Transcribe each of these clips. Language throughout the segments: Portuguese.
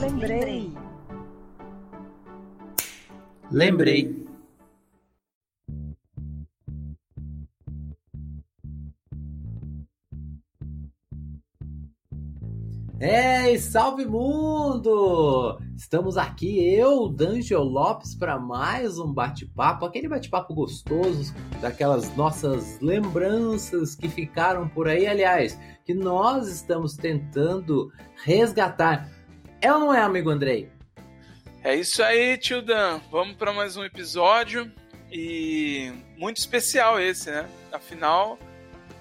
Lembrei. Lembrei. Ei, salve mundo! Estamos aqui, eu, D'Angelo Lopes, para mais um bate-papo, aquele bate-papo gostoso, daquelas nossas lembranças que ficaram por aí, aliás, que nós estamos tentando resgatar. É ou não é, amigo Andrei? É isso aí, tio Dan. Vamos para mais um episódio e muito especial esse, né? Afinal,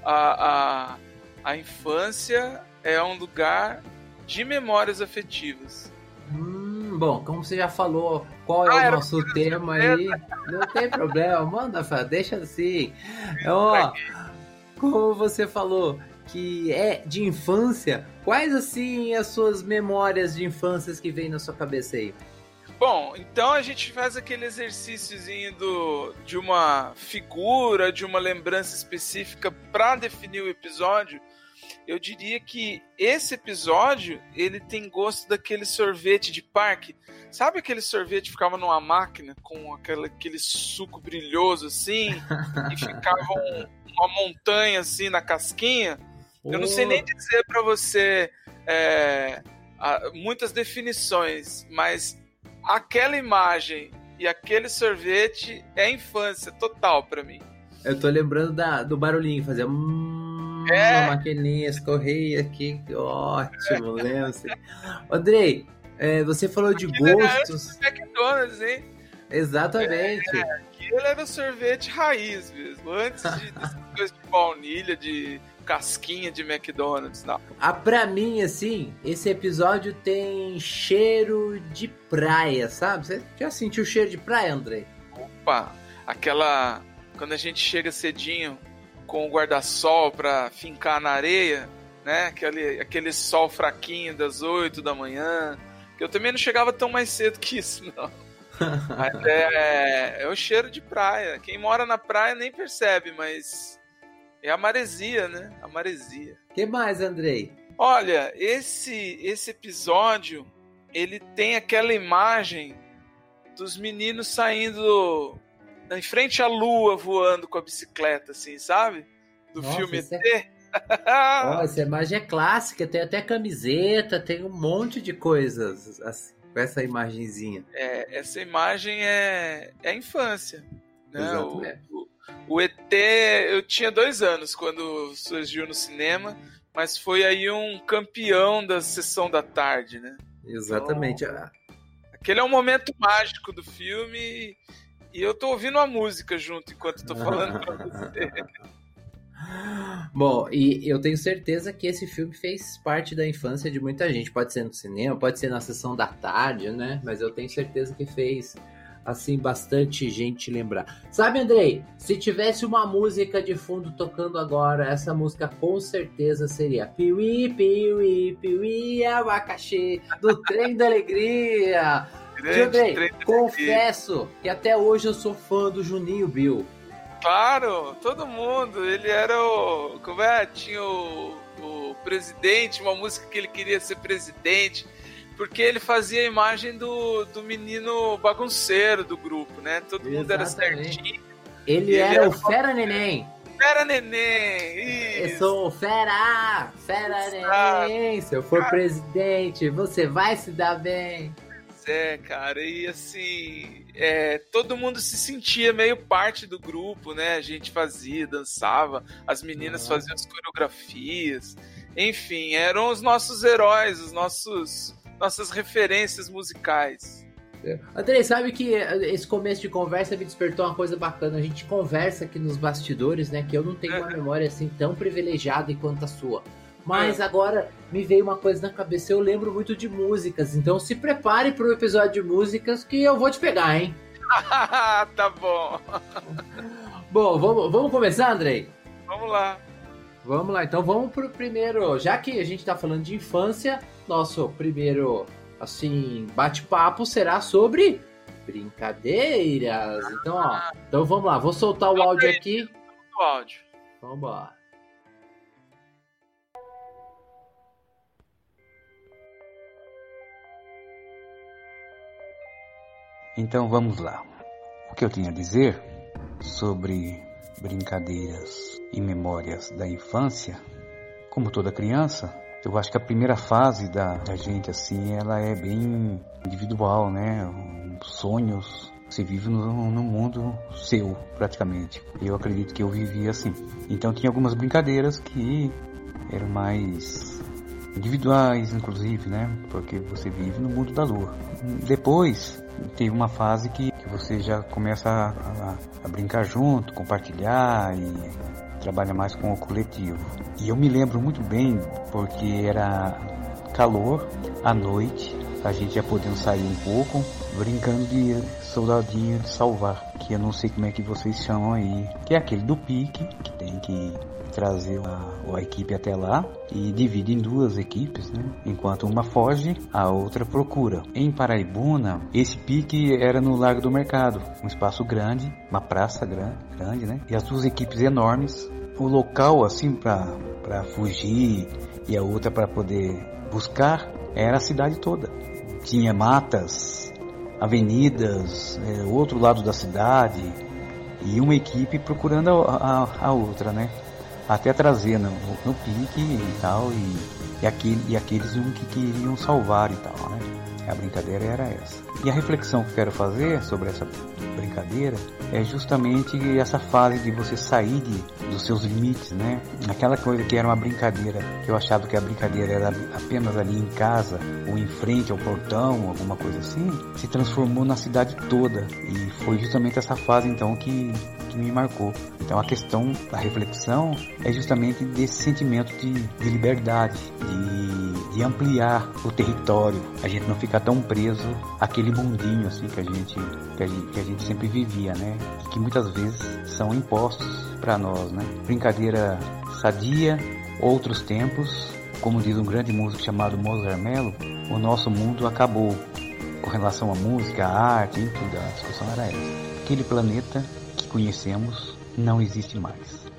a, a, a infância é um lugar de memórias afetivas. Hum, bom, como você já falou, qual é Ah, o nosso tema aí? Não tem problema, manda, deixa assim. Ó, como você falou que é de infância, quais assim as suas memórias de infâncias que vem na sua cabeça aí? Bom, então a gente faz aquele exercíciozinho do, de uma figura, de uma lembrança específica para definir o episódio. Eu diria que esse episódio ele tem gosto daquele sorvete de parque. Sabe aquele sorvete que ficava numa máquina com aquele, aquele suco brilhoso assim e ficava um- uma montanha assim na casquinha? Eu não sei nem dizer para você é, muitas definições, mas aquela imagem e aquele sorvete é infância total para mim. Eu tô lembrando da, do barulhinho, fazer hum, É. a maquininha, escorreia aqui, que ótimo, lembra-se. Andrei, é, você falou de Aquilo era gostos, McDonald's, hein? exatamente. Aquilo era sorvete raiz mesmo, antes de, dessas coisas de baunilha, de casquinha de McDonald's, não. Ah, pra mim, assim, esse episódio tem cheiro de praia, sabe? Você já sentiu o cheiro de praia, Andrei? Opa, aquela. Quando a gente chega cedinho com o guarda-sol pra fincar na areia, né? Aquele, aquele sol fraquinho das 8 da manhã. Que eu também não chegava tão mais cedo que isso, não. Mas é, é o cheiro de praia. Quem mora na praia nem percebe, mas é a maresia, né? A maresia. que mais, Andrei? Olha, esse esse episódio ele tem aquela imagem dos meninos saindo em frente à lua voando com a bicicleta, assim, sabe? Do Nossa, filme isso é- ET. Ó, essa imagem é clássica, tem até camiseta, tem um monte de coisas assim, com essa imagenzinha. É, essa imagem é, é a infância. Né? O, Exatamente. O, ET, eu tinha dois anos quando surgiu no cinema, mas foi aí um campeão da sessão da tarde, né? Exatamente. Ah, Aquele é um momento mágico do filme e eu tô ouvindo a música junto enquanto tô falando pra você. Bom, e eu tenho certeza que esse filme fez parte da infância de muita gente. Pode ser no cinema, pode ser na sessão da tarde, né? Mas eu tenho certeza que fez, assim, bastante gente lembrar. Sabe, Andrei? Se tivesse uma música de fundo tocando agora, essa música com certeza seria Piuí, Piuí, Piuí, abacaxi, do Trem da Alegria. Andrei, confesso que até hoje eu sou fã do Juninho Bill. Claro, todo mundo. Ele era o. Como é? Tinha o, o presidente, uma música que ele queria ser presidente, porque ele fazia a imagem do, do menino bagunceiro do grupo, né? Todo mundo era Exatamente. certinho. Ele Ele era era o Fera Neném. Era neném! Eu Isso. sou o Fera, Fera Exato. Neném. Se eu for presidente, você vai se dar bem. É, cara, e assim, é, todo mundo se sentia meio parte do grupo, né? A gente fazia, dançava, as meninas Ah. faziam as coreografias, enfim, eram os nossos heróis, os nossos nossas referências musicais. Andrei, sabe que esse começo de conversa me despertou uma coisa bacana. A gente conversa aqui nos bastidores, né? Que eu não tenho uma memória assim tão privilegiada quanto a sua. Mas agora me veio uma coisa na cabeça, eu lembro muito de músicas, então se prepare para o episódio de músicas que eu vou te pegar, hein? tá bom. Bom, vamos, vamos começar, Andrei? Vamos lá. Vamos lá, então vamos pro primeiro. Já que a gente tá falando de infância, nosso primeiro, assim, bate-papo será sobre brincadeiras. Então, ó, então vamos lá, vou soltar o áudio aqui. O áudio. Vamos embora. Então vamos lá. O que eu tinha a dizer sobre brincadeiras e memórias da infância, como toda criança, eu acho que a primeira fase da, da gente assim, ela é bem individual, né? Sonhos, você vive no mundo seu, praticamente. Eu acredito que eu vivia assim. Então tinha algumas brincadeiras que eram mais individuais, inclusive, né? Porque você vive no mundo da lua. Depois teve uma fase que você já começa a, a, a brincar junto, compartilhar e trabalha mais com o coletivo. E eu me lembro muito bem porque era calor à noite, a gente já podendo sair um pouco, brincando de soldadinho de salvar, que eu não sei como é que vocês chamam aí, que é aquele do pique, que tem que trazer a, a, equipe até lá e divide em duas equipes, né? Enquanto uma foge, a outra procura. Em Paraibuna, esse pique era no Largo do Mercado, um espaço grande, uma praça grande, grande né? E as duas equipes enormes. O local, assim, para fugir e a outra para poder buscar, era a cidade toda. Tinha matas, avenidas, é, outro lado da cidade e uma equipe procurando a, a, a outra, né? até trazer no, no pique e tal, e, e, aquele, e aqueles um que queriam salvar e tal, né? A brincadeira era essa. E a reflexão que quero fazer sobre essa brincadeira é justamente essa fase de você sair de, dos seus limites, né? Aquela coisa que era uma brincadeira, que eu achava que a brincadeira era apenas ali em casa, ou em frente ao portão, alguma coisa assim, se transformou na cidade toda. E foi justamente essa fase então que me marcou. Então a questão, a reflexão é justamente desse sentimento de, de liberdade, de, de ampliar o território, a gente não ficar tão preso àquele mundinho assim que a gente, que a gente, que a gente sempre vivia, né? E que muitas vezes são impostos para nós, né? Brincadeira sadia, outros tempos, como diz um grande músico chamado Mozart Mello, o nosso mundo acabou com relação à música, à arte, em tudo. A discussão era essa. Aquele planeta que conhecemos não existe mais.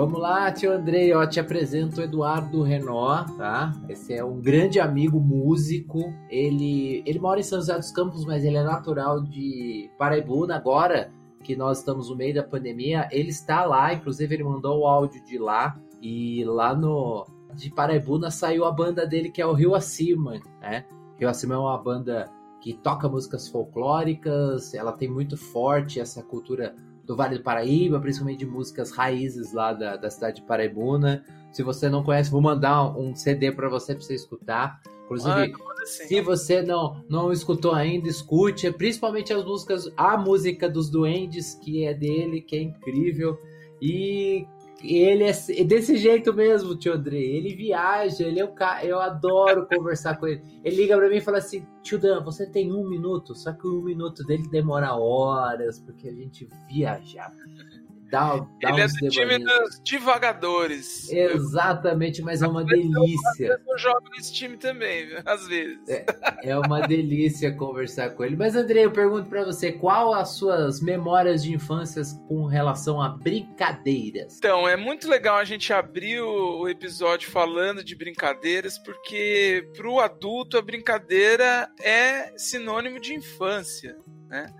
Vamos lá, tio Andrei, ó, te apresento o Eduardo Renó, tá? Esse é um grande amigo músico. Ele, ele mora em São José dos Campos, mas ele é natural de Paraibuna. Agora que nós estamos no meio da pandemia, ele está lá, inclusive ele mandou o áudio de lá. E lá no de Paraibuna saiu a banda dele que é o Rio Acima, né? Rio Acima é uma banda que toca músicas folclóricas, ela tem muito forte essa cultura do Vale do Paraíba, principalmente de músicas raízes lá da, da cidade de Paraibuna. Se você não conhece, vou mandar um CD para você para você escutar. Inclusive, Ah, assim. se você não, não escutou ainda, escute, principalmente as músicas, a música dos Duendes, que é dele, que é incrível. E ele é desse jeito mesmo, tio André. Ele viaja, ele é o cara. Eu adoro conversar com ele. Ele liga pra mim e fala assim: Tio Dan, você tem um minuto, só que o um minuto dele demora horas, porque a gente viaja. Dá, dá Ele é do time dos divagadores. Exatamente, mas é uma delícia. Eu jogo nesse time também, às vezes. É uma delícia conversar com ele. Mas, André, eu pergunto pra você: qual as suas memórias de infância com relação a brincadeiras? Então, é muito legal a gente abrir o, o episódio falando de brincadeiras, porque pro adulto a brincadeira é sinônimo de infância, né?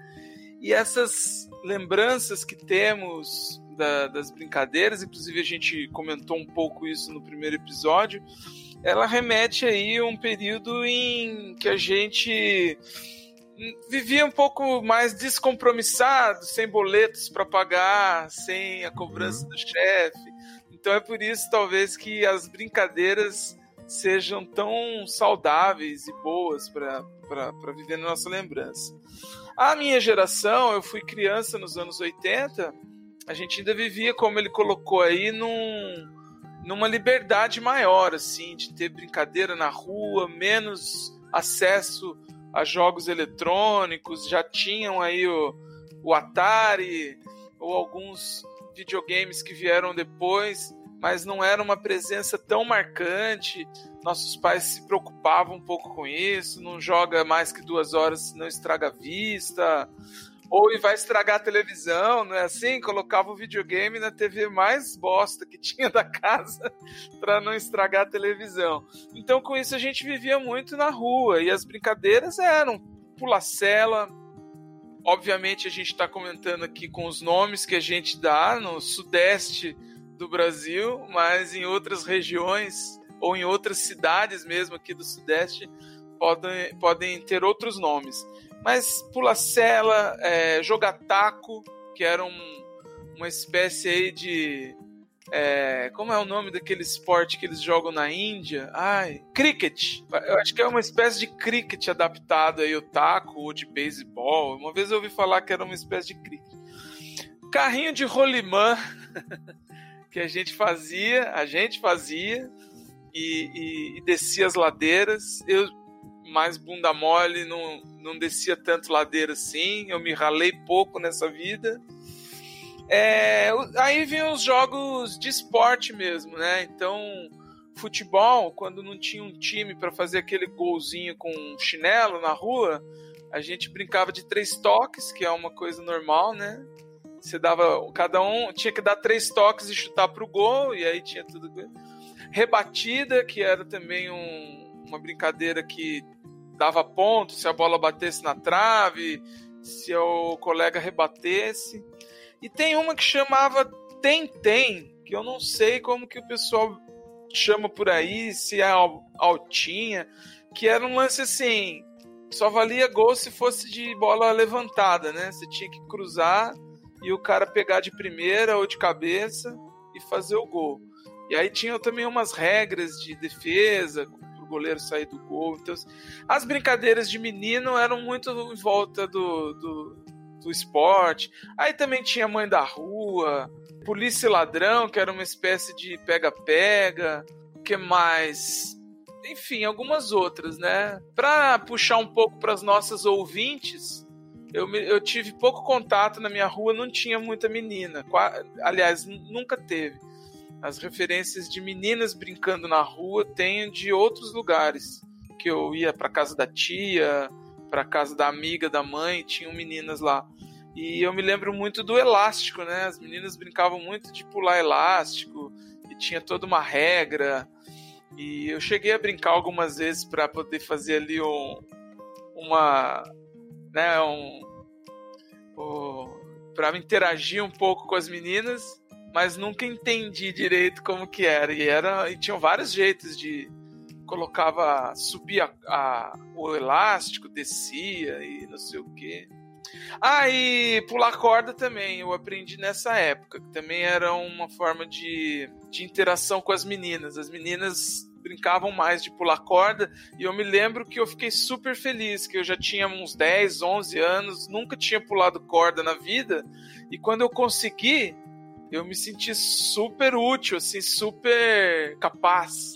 E essas lembranças que temos da- das brincadeiras, inclusive a gente comentou um pouco isso no primeiro episódio, ela remete aí a um período em que a gente vivia um pouco mais descompromissado, sem boletos para pagar, sem a cobrança do chefe. Então é por isso talvez que as brincadeiras sejam tão saudáveis e boas para viver na nossa lembrança. A minha geração, eu fui criança nos anos 80, a gente ainda vivia, como ele colocou aí, num, numa liberdade maior, assim, de ter brincadeira na rua, menos acesso a jogos eletrônicos, já tinham aí o, o Atari ou alguns videogames que vieram depois, mas não era uma presença tão marcante. Nossos pais se preocupavam um pouco com isso. Não joga mais que duas horas, senão estraga a vista. Ou vai estragar a televisão, não é assim? Colocava o videogame na TV mais bosta que tinha da casa para não estragar a televisão. Então, com isso, a gente vivia muito na rua e as brincadeiras eram pula-cela, Obviamente a gente está comentando aqui com os nomes que a gente dá no sudeste do Brasil, mas em outras regiões ou em outras cidades mesmo aqui do sudeste podem, podem ter outros nomes. Mas pula-cela, é, jogar taco, que era um, uma espécie aí de é, como é o nome daquele esporte que eles jogam na Índia? Ai, cricket. Eu acho que é uma espécie de cricket adaptado aí, o taco, ou de beisebol. Uma vez eu ouvi falar que era uma espécie de cricket. Carrinho de rolimã que a gente fazia, a gente fazia e, e, e descia as ladeiras. Eu, mais bunda mole, não, não descia tanto ladeira assim. Eu me ralei pouco nessa vida. É, aí vinham os jogos de esporte mesmo, né? Então, futebol, quando não tinha um time para fazer aquele golzinho com um chinelo na rua, a gente brincava de três toques, que é uma coisa normal, né? Você dava. Cada um tinha que dar três toques e chutar pro gol, e aí tinha tudo. Rebatida, que era também um, uma brincadeira que dava ponto se a bola batesse na trave, se o colega rebatesse. E tem uma que chamava Tem-Tem, que eu não sei como que o pessoal chama por aí, se é altinha, que era um lance assim, só valia gol se fosse de bola levantada, né? Você tinha que cruzar e o cara pegar de primeira ou de cabeça e fazer o gol. E aí tinha também umas regras de defesa, para o goleiro sair do gol. Então, as brincadeiras de menino eram muito em volta do, do, do esporte. Aí também tinha Mãe da Rua, Polícia e Ladrão, que era uma espécie de pega-pega. O que mais? Enfim, algumas outras, né? Para puxar um pouco para as nossas ouvintes, eu, eu tive pouco contato na minha rua, não tinha muita menina. Aliás, nunca teve. As referências de meninas brincando na rua tenho de outros lugares. Que eu ia para casa da tia, para casa da amiga da mãe, tinham meninas lá. E eu me lembro muito do elástico, né? As meninas brincavam muito de pular elástico e tinha toda uma regra. E eu cheguei a brincar algumas vezes para poder fazer ali um, uma, né, um, um para interagir um pouco com as meninas, mas nunca entendi direito como que era. E era e tinham vários jeitos de colocava, subia a, o elástico, descia e não sei o que. Ah, e pular corda também, eu aprendi nessa época, que também era uma forma de, de interação com as meninas. As meninas brincavam mais de pular corda e eu me lembro que eu fiquei super feliz, que eu já tinha uns 10, 11 anos, nunca tinha pulado corda na vida e quando eu consegui, eu me senti super útil, assim, super capaz.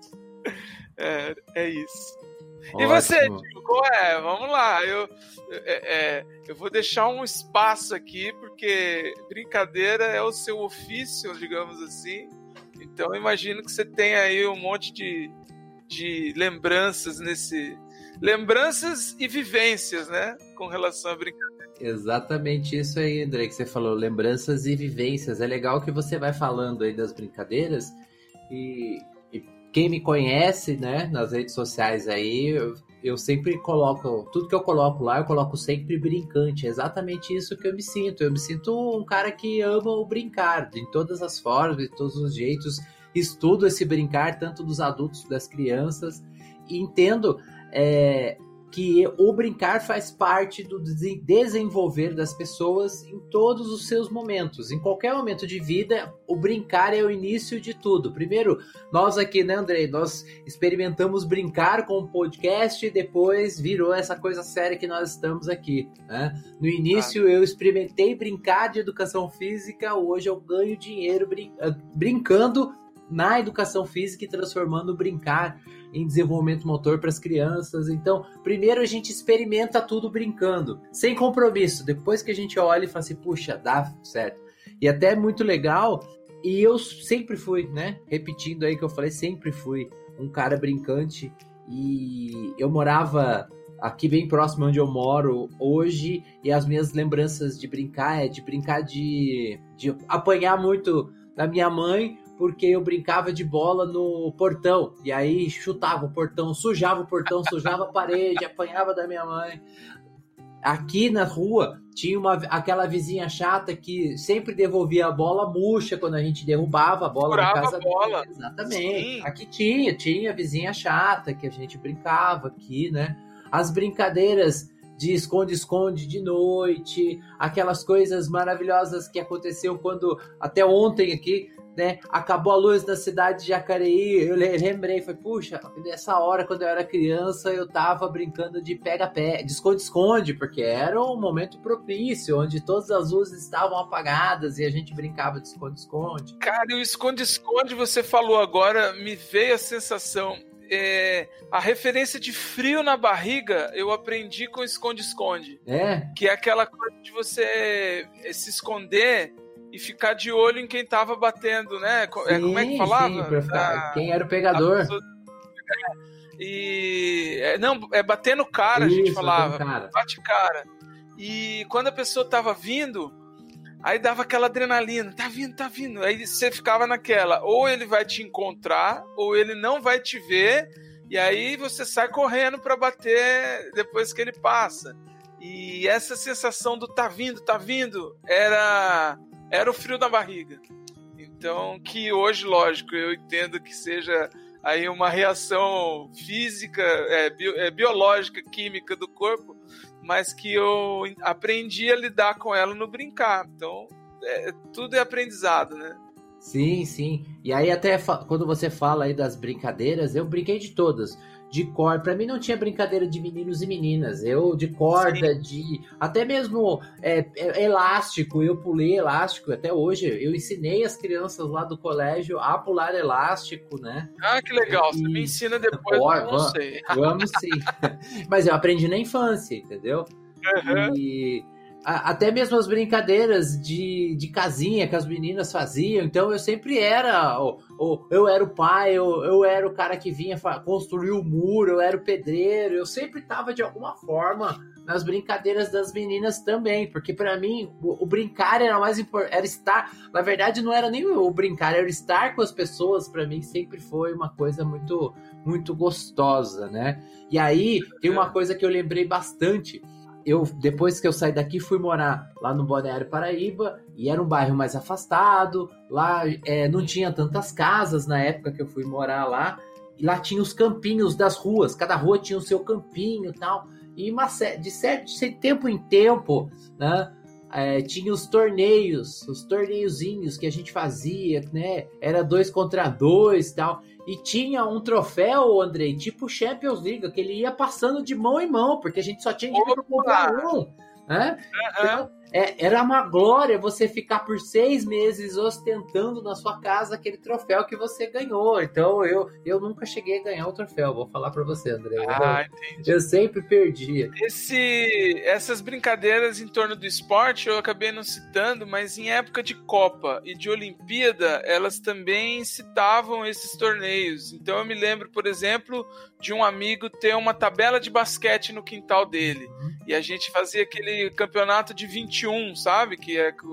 é, é isso. Ótimo. E você, Tico, é? Vamos lá. Eu, é, é, eu vou deixar um espaço aqui, porque brincadeira é o seu ofício, digamos assim. Então imagino que você tem aí um monte de, de lembranças nesse. Lembranças e vivências, né? Com relação à brincadeira. Exatamente isso aí, André, que você falou, lembranças e vivências. É legal que você vai falando aí das brincadeiras e quem me conhece, né, nas redes sociais aí, eu, eu, sempre coloco, tudo que eu coloco lá, eu coloco sempre brincante. É exatamente isso que eu me sinto. Eu me sinto um cara que ama o brincar, de todas as formas, de todos os jeitos. Estudo esse brincar, tanto dos adultos, das crianças, e entendo é, que o brincar faz parte do desen- desenvolver das pessoas em todos os seus momentos. Em qualquer momento de vida, o brincar é o início de tudo. Primeiro, nós aqui, né, Andrei, nós experimentamos brincar com o podcast e depois virou essa coisa séria que nós estamos aqui, né? No início eu experimentei brincar de educação física, hoje eu ganho dinheiro brin- brincando na educação física e transformando brincar em desenvolvimento motor para as crianças. Então, primeiro a gente experimenta tudo brincando, sem compromisso. Depois que a gente olha e fala assim, puxa, dá certo. E até é muito legal. E eu sempre fui, né? Repetindo aí que eu falei, sempre fui um cara brincante. E eu morava aqui bem próximo onde eu moro hoje. E as minhas lembranças de brincar é de brincar de, de apanhar muito da minha mãe porque eu brincava de bola no portão. E aí chutava o portão, sujava o portão, sujava a parede, apanhava da minha mãe. Aqui na rua tinha uma, aquela vizinha chata que sempre devolvia a bola murcha quando a gente derrubava a bola na Furava casa bola. dele. Exatamente. Sim. Aqui tinha, tinha vizinha chata que a gente brincava aqui, né? As brincadeiras de esconde-esconde de noite, aquelas coisas maravilhosas que aconteceu quando até ontem aqui, né? Acabou a luz na cidade de Jacareí. Eu le- lembrei, foi puxa, nessa hora quando eu era criança eu tava brincando de pega-pé, de esconde-esconde, porque era um momento propício onde todas as luzes estavam apagadas e a gente brincava de esconde-esconde. Cara, e o esconde-esconde, você falou agora, me veio a sensação. é, a referência de frio na barriga eu aprendi com esconde-esconde. É, Que é aquela coisa de você eh, se esconder e ficar de olho em quem tava batendo, né? Co- é, como é que Sim, falava? sim, ficar- Ah, quem era o pegador? pessoa- E. é, não, é bater no cara, a gente Isso, falava. cara. Bate cara. E quando a pessoa tava vindo, aí dava aquela adrenalina. Tá vindo, tá vindo. Aí você ficava naquela. Ou ele vai te encontrar, ou ele não vai te ver. E aí você sai correndo pra bater depois que ele passa. E essa sensação do tá vindo, tá vindo, era, era o frio na barriga. Então, que hoje, lógico, eu entendo que seja aí uma reação física, é, é, biológica, química do corpo, mas que eu aprendi a lidar com ela no brincar. Então, é, tudo é aprendizado, né? Sim, sim. E aí até quando você fala aí das brincadeiras, eu brinquei de todas. De corda, pra mim não tinha brincadeira de meninos e meninas. Eu de corda, de até mesmo é, é, elástico. Eu pulei elástico até hoje. Eu ensinei as crianças lá do colégio a pular elástico, né? Ah, que legal. Você E- me ensina depois, Bora, eu não sei. Vamos sim. Mas eu aprendi na infância, entendeu? E a- até mesmo as brincadeiras de, de casinha que as meninas faziam. Então eu sempre era. o- o- eu era o pai, eu, eu era o cara que vinha construir o muro, eu era o pedreiro. Eu sempre tava de alguma forma nas brincadeiras das meninas também. Porque para mim o, o brincar era mais importante. Era estar. Na verdade, não era nem o brincar, era estar com as pessoas. Para mim sempre foi uma coisa muito, muito gostosa, né? E aí tem uma coisa que eu lembrei bastante eu depois que eu saí daqui fui morar lá no Balneário Paraíba e era um bairro mais afastado lá é, não tinha tantas casas na época que eu fui morar lá e lá tinha os campinhos das ruas cada rua tinha o seu campinho e tal e uma de certo de tempo em tempo né é, tinha os torneios os torneiozinhos que a gente fazia né era dois contra dois tal e tinha um troféu, Andrei, tipo Champions League, que ele ia passando de mão em mão, porque a gente só tinha dinheiro para comprar um. Né? Então, é, era uma glória você ficar por seis meses ostentando na sua casa aquele troféu que você ganhou. Então eu, eu nunca cheguei a ganhar o troféu, vou falar para você, André. Ah, eu, eu sempre perdia. Esse, essas brincadeiras em torno do esporte eu acabei não citando, mas em época de Copa e de Olimpíada, elas também citavam esses torneios. Então eu me lembro, por exemplo, de um amigo ter uma tabela de basquete no quintal dele. E a gente fazia aquele campeonato de 21, sabe? Que é que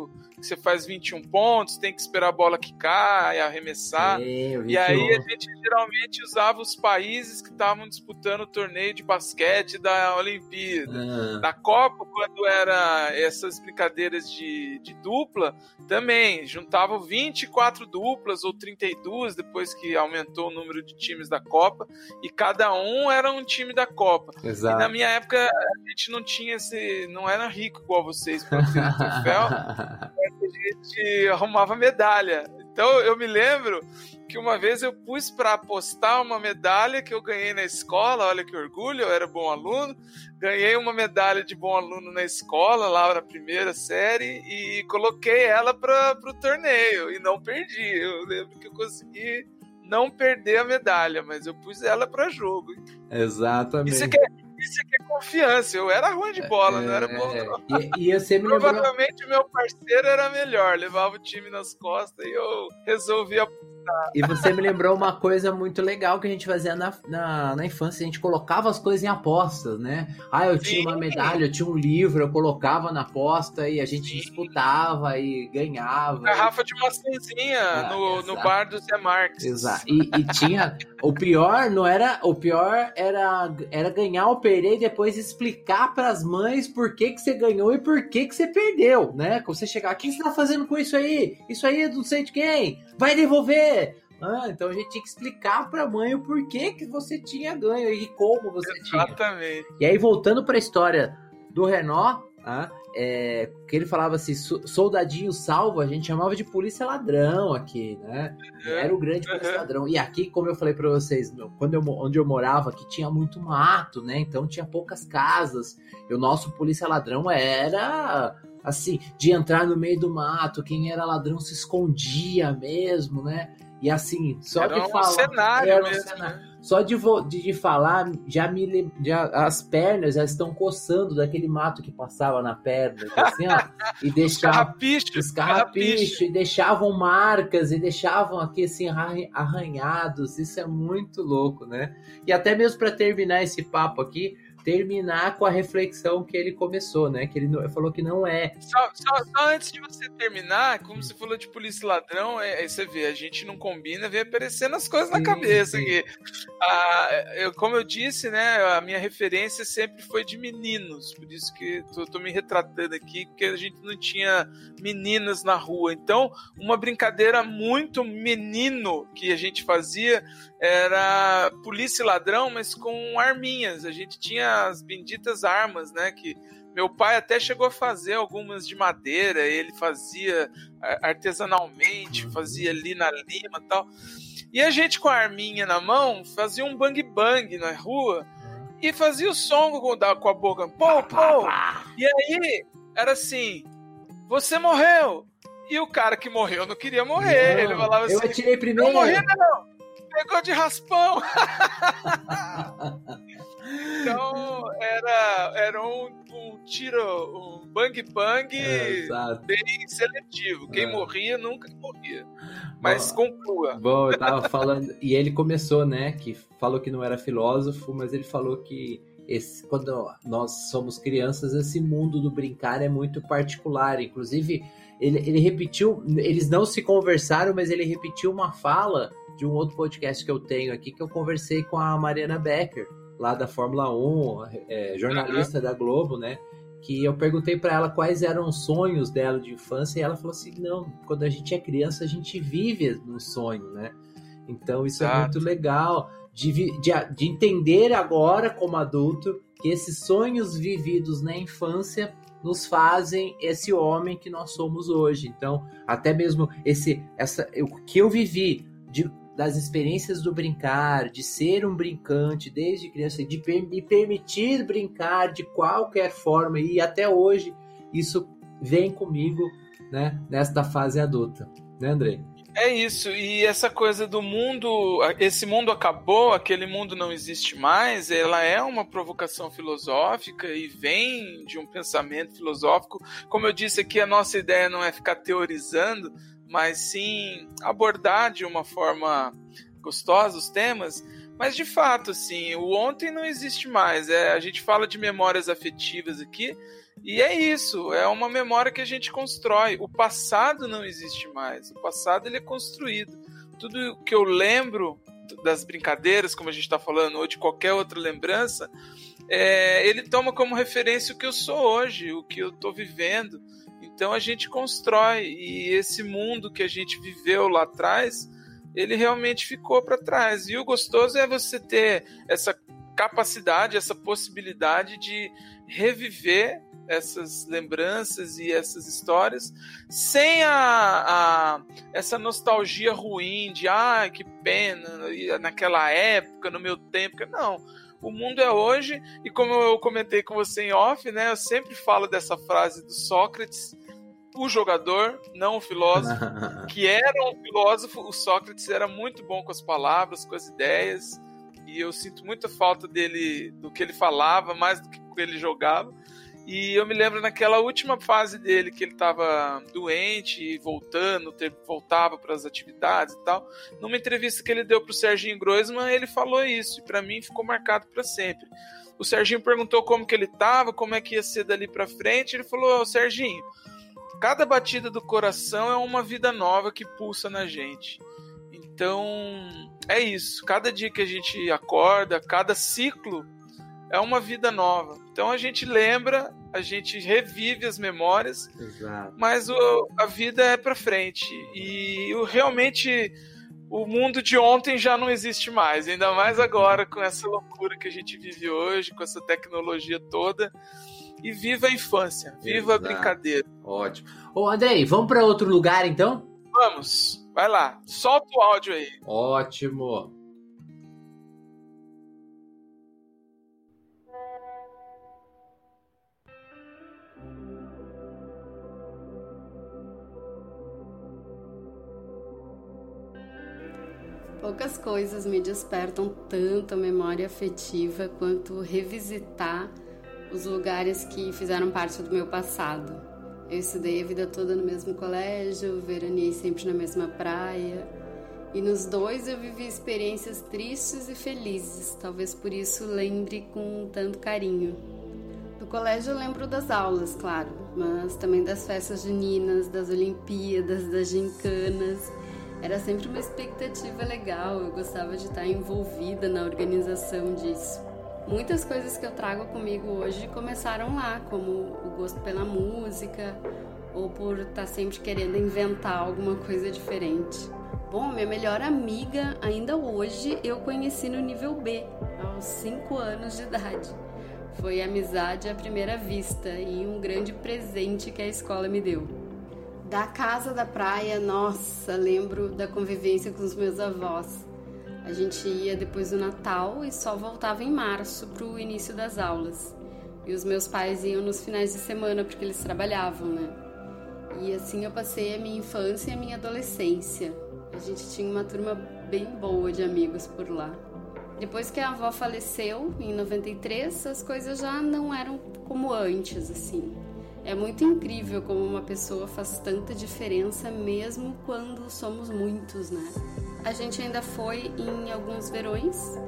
que você faz 21 pontos, tem que esperar a bola quicar e arremessar. Sim, E aí a 21. gente geralmente usava os países que estavam disputando o torneio de basquete da Olimpíada. Ah, Na Copa, quando era essas brincadeiras de, de dupla, também juntavam 24 duplas ou 32, depois que aumentou o número de times da Copa, e cada um era um time da Copa. E na exato. minha época, a gente não tinha esse. não era rico igual vocês para ter um troféu, gente arrumava medalha. Então eu me lembro que uma vez eu pus para apostar uma medalha que eu ganhei na escola, olha que orgulho, eu era bom aluno. Ganhei uma medalha de bom aluno na escola, lá na primeira série, e coloquei ela para o torneio e não perdi. Eu lembro que eu consegui não perder a medalha, mas eu pus ela para jogo. Exatamente. Isso que, é, isso que é confiança. Eu era ruim de bola, não era bom. É, não. E, e você me lembrou. Provavelmente o meu parceiro era melhor, levava o time nas costas e eu resolvia. E você me lembrou uma coisa muito legal que a gente fazia na, na, na infância. A gente colocava as coisas em apostas, né? Ah, eu tinha uma Sim. medalha, eu tinha um livro, eu colocava na aposta e a gente Sim. disputava e ganhava. Garrafa de maçãzinha Ah, no, no bar do Zé Marques. Exato. E, e tinha. O pior não era. O pior era, era ganhar ou perder e depois explicar para as mães por que, que você ganhou e por que, que você perdeu, né? Quando você chegar, o que você tá fazendo com isso aí? Isso aí é não sei de quem? Vai devolver! Ah, então a gente tinha que explicar pra mãe o porquê que você tinha ganho e como você tinha. Exatamente. E aí, voltando para a história do Renault, ah, é, que ele falava assim, "So- soldadinho salvo, a gente chamava de polícia ladrão aqui, né? Era o grande polícia Uhum. ladrão. E aqui, como eu falei para vocês, meu, quando eu, onde eu morava, aqui tinha muito mato, né? Então tinha poucas casas. E o nosso polícia ladrão era assim, de entrar no meio do mato, quem era ladrão se escondia mesmo, né? E assim, só Era de um falar. cenário era um mesmo. cenário. né? Só de, de, de falar, já me já as pernas já estão coçando daquele mato que passava na perna, assim, ó, e deixava Carrapicho, os carrapicho e deixavam marcas e deixavam aqui assim arran- arranhados. Isso é muito louco, né? E até mesmo para terminar esse papo aqui, terminar com a reflexão que ele começou, né? Que ele falou que não é. Só, só- só antes de você terminar, como você falou de polícia e ladrão, é- aí você vê, a gente não combina, vem aparecendo as coisas na Sim, cabeça sim. aqui. Ah, eu, como eu disse, né, a minha referência sempre foi de meninos, por isso que tô, tô me retratando aqui, porque a gente não tinha meninas na rua. Então, uma brincadeira muito menino que a gente fazia era polícia e ladrão, mas com arminhas. A gente tinha as benditas armas, né, que meu pai até chegou a fazer algumas de madeira, ele fazia a- artesanalmente, fazia ali na lima e tal. E a gente com a arminha na mão fazia um bang bang na rua e fazia o som com, a boca, pô, pô. E aí era assim: você morreu. E o cara que morreu não queria morrer. Não, ele falava eu assim: atirei não primeiro. morri, não. Pegou de raspão. então era, era um, um tiro, um bang bang É, bem seletivo. Quem É. morria nunca morria. Mas Bom. conclua. Bom, eu tava falando. E ele começou, né? Que falou que não era filósofo, mas ele falou que esse, quando nós somos crianças, esse mundo do brincar é muito particular. Inclusive, ele, ele repetiu. Eles não se conversaram, mas ele repetiu uma fala de um outro podcast que eu tenho aqui, que eu conversei com a Mariana Becker, lá da Fórmula 1, é, jornalista da Globo, né? que eu perguntei para ela quais eram os sonhos dela de infância e ela falou assim: não, quando a gente é criança a gente vive no sonho, né? Então isso é Exato. muito legal de, de, de entender agora como adulto que esses sonhos vividos na infância nos fazem esse homem que nós somos hoje. Então, até mesmo esse essa o que eu vivi de, das experiências do brincar, de ser um brincante desde criança, de me permitir brincar de qualquer forma e até hoje isso vem comigo, né, nesta fase adulta, né, André? É isso, e essa coisa do mundo, esse mundo acabou, aquele mundo não existe mais, ela é uma provocação filosófica e vem de um pensamento filosófico. Como eu disse aqui, a nossa ideia não é ficar teorizando, mas sim abordar de uma forma gostosa os temas, Mas de fato, assim, o ontem não existe mais. É, a gente fala de memórias afetivas aqui, e é isso, é uma memória que a gente constrói. O passado não existe mais. O passado ele é construído. Tudo que eu lembro das brincadeiras, como a gente está falando, ou de qualquer outra lembrança, é, ele toma como referência o que eu sou hoje, o que eu estou vivendo. Então a gente constrói e esse mundo que a gente viveu lá atrás, ele realmente ficou para trás. E o gostoso é você ter essa capacidade, essa possibilidade de reviver essas lembranças e essas histórias sem a, a, essa nostalgia ruim de ah que pena naquela época no meu tempo não o mundo é hoje e como eu comentei com você em off né eu sempre falo dessa frase do Sócrates o jogador, não o filósofo, que era um filósofo, o Sócrates era muito bom com as palavras, com as ideias, e eu sinto muita falta dele, do que ele falava, mais do que ele jogava. E eu me lembro naquela última fase dele, que ele estava doente e voltando, voltava para as atividades e tal. Numa entrevista que ele deu para o Serginho Groisman, ele falou isso, e para mim ficou marcado para sempre. O Serginho perguntou como que ele estava, como é que ia ser dali para frente. Ele falou: Serginho, cada batida do coração é uma vida nova que pulsa na gente. Então, é isso. Cada dia que a gente acorda, cada ciclo é uma vida nova. Então a gente lembra, a gente revive as memórias, Exato. mas o, a vida é para frente. E o, realmente o mundo de ontem já não existe mais, ainda mais agora com essa loucura que a gente vive hoje, com essa tecnologia toda e viva a infância, viva Exato. a brincadeira. Ótimo. Ô, Andrei, vamos para outro lugar então? Vamos, vai lá, solta o áudio aí. Ótimo. Poucas coisas me despertam tanto a memória afetiva quanto revisitar os lugares que fizeram parte do meu passado. Eu estudei a vida toda no mesmo colégio, veraneei sempre na mesma praia, e nos dois eu vivi experiências tristes e felizes, talvez por isso lembre com tanto carinho. Do colégio eu lembro das aulas, claro, mas também das festas juninas, das Olimpíadas, das gincanas. Era sempre uma expectativa legal, eu gostava de estar envolvida na organização disso. Muitas coisas que eu trago comigo hoje começaram lá, como o gosto pela música ou por estar sempre querendo inventar alguma coisa diferente. Bom, minha melhor amiga, ainda hoje, eu conheci no nível B, aos 5 anos de idade. Foi amizade à primeira vista e um grande presente que a escola me deu. Da casa da praia, nossa, lembro da convivência com os meus avós. A gente ia depois do Natal e só voltava em março para o início das aulas. E os meus pais iam nos finais de semana porque eles trabalhavam, né? E assim eu passei a minha infância e a minha adolescência. A gente tinha uma turma bem boa de amigos por lá. Depois que a avó faleceu, em 93, as coisas já não eram como antes, assim. É muito incrível como uma pessoa faz tanta diferença mesmo quando somos muitos, né? A gente ainda foi em alguns verões,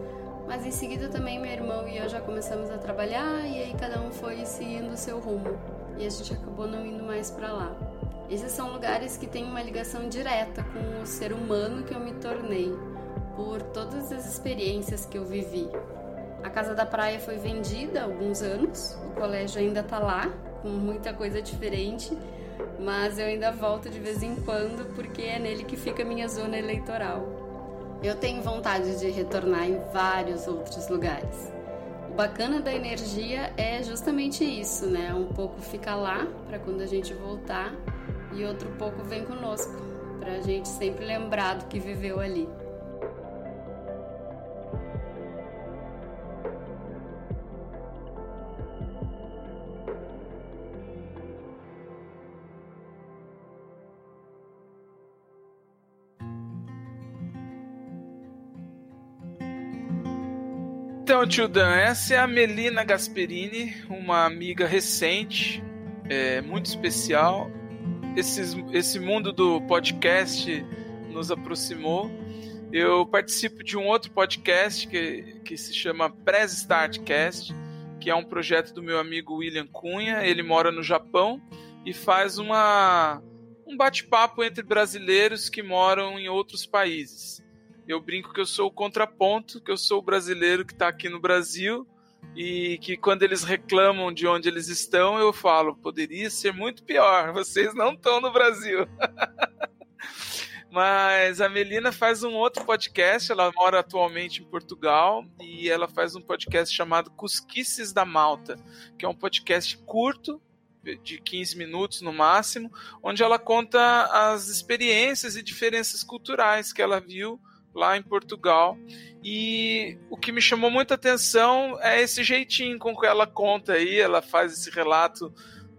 mas em seguida também meu irmão e eu já começamos a trabalhar e aí cada um foi seguindo o seu rumo e a gente acabou não indo mais para lá. Esses são lugares que têm uma ligação direta com o ser humano que eu me tornei, por todas as experiências que eu vivi. A casa da praia foi vendida há alguns anos, o colégio ainda está lá, com muita coisa diferente, mas eu ainda volto de vez em quando porque é nele que fica a minha zona eleitoral. Eu tenho vontade de retornar em vários outros lugares. O bacana da energia é justamente isso, né? Um pouco fica lá para quando a gente voltar e outro pouco vem conosco, para a gente sempre lembrar do que viveu ali. Então, tio Dan, essa é a Melina Gasperini, uma amiga recente, é, muito especial. Esse, mundo do podcast nos aproximou eu participo de um outro podcast que, que se chama Press Startcast, que é um projeto do meu amigo William Cunha. Ele mora no Japão e faz uma, um bate-papo entre brasileiros que moram em outros países. Eu brinco que eu sou o contraponto, que eu sou o brasileiro que está aqui no Brasil e que quando eles reclamam de onde eles estão, eu falo, poderia ser muito pior, vocês não estão no Brasil. Mas a Melina faz um outro podcast, ela mora atualmente em Portugal e ela faz um podcast chamado Cusquices da Malta, que é um podcast curto, de 15 minutos no máximo, onde ela conta as experiências e diferenças culturais que ela viu lá em Portugal. E o que me chamou muita atenção é esse jeitinho com que ela conta aí, ela faz esse relato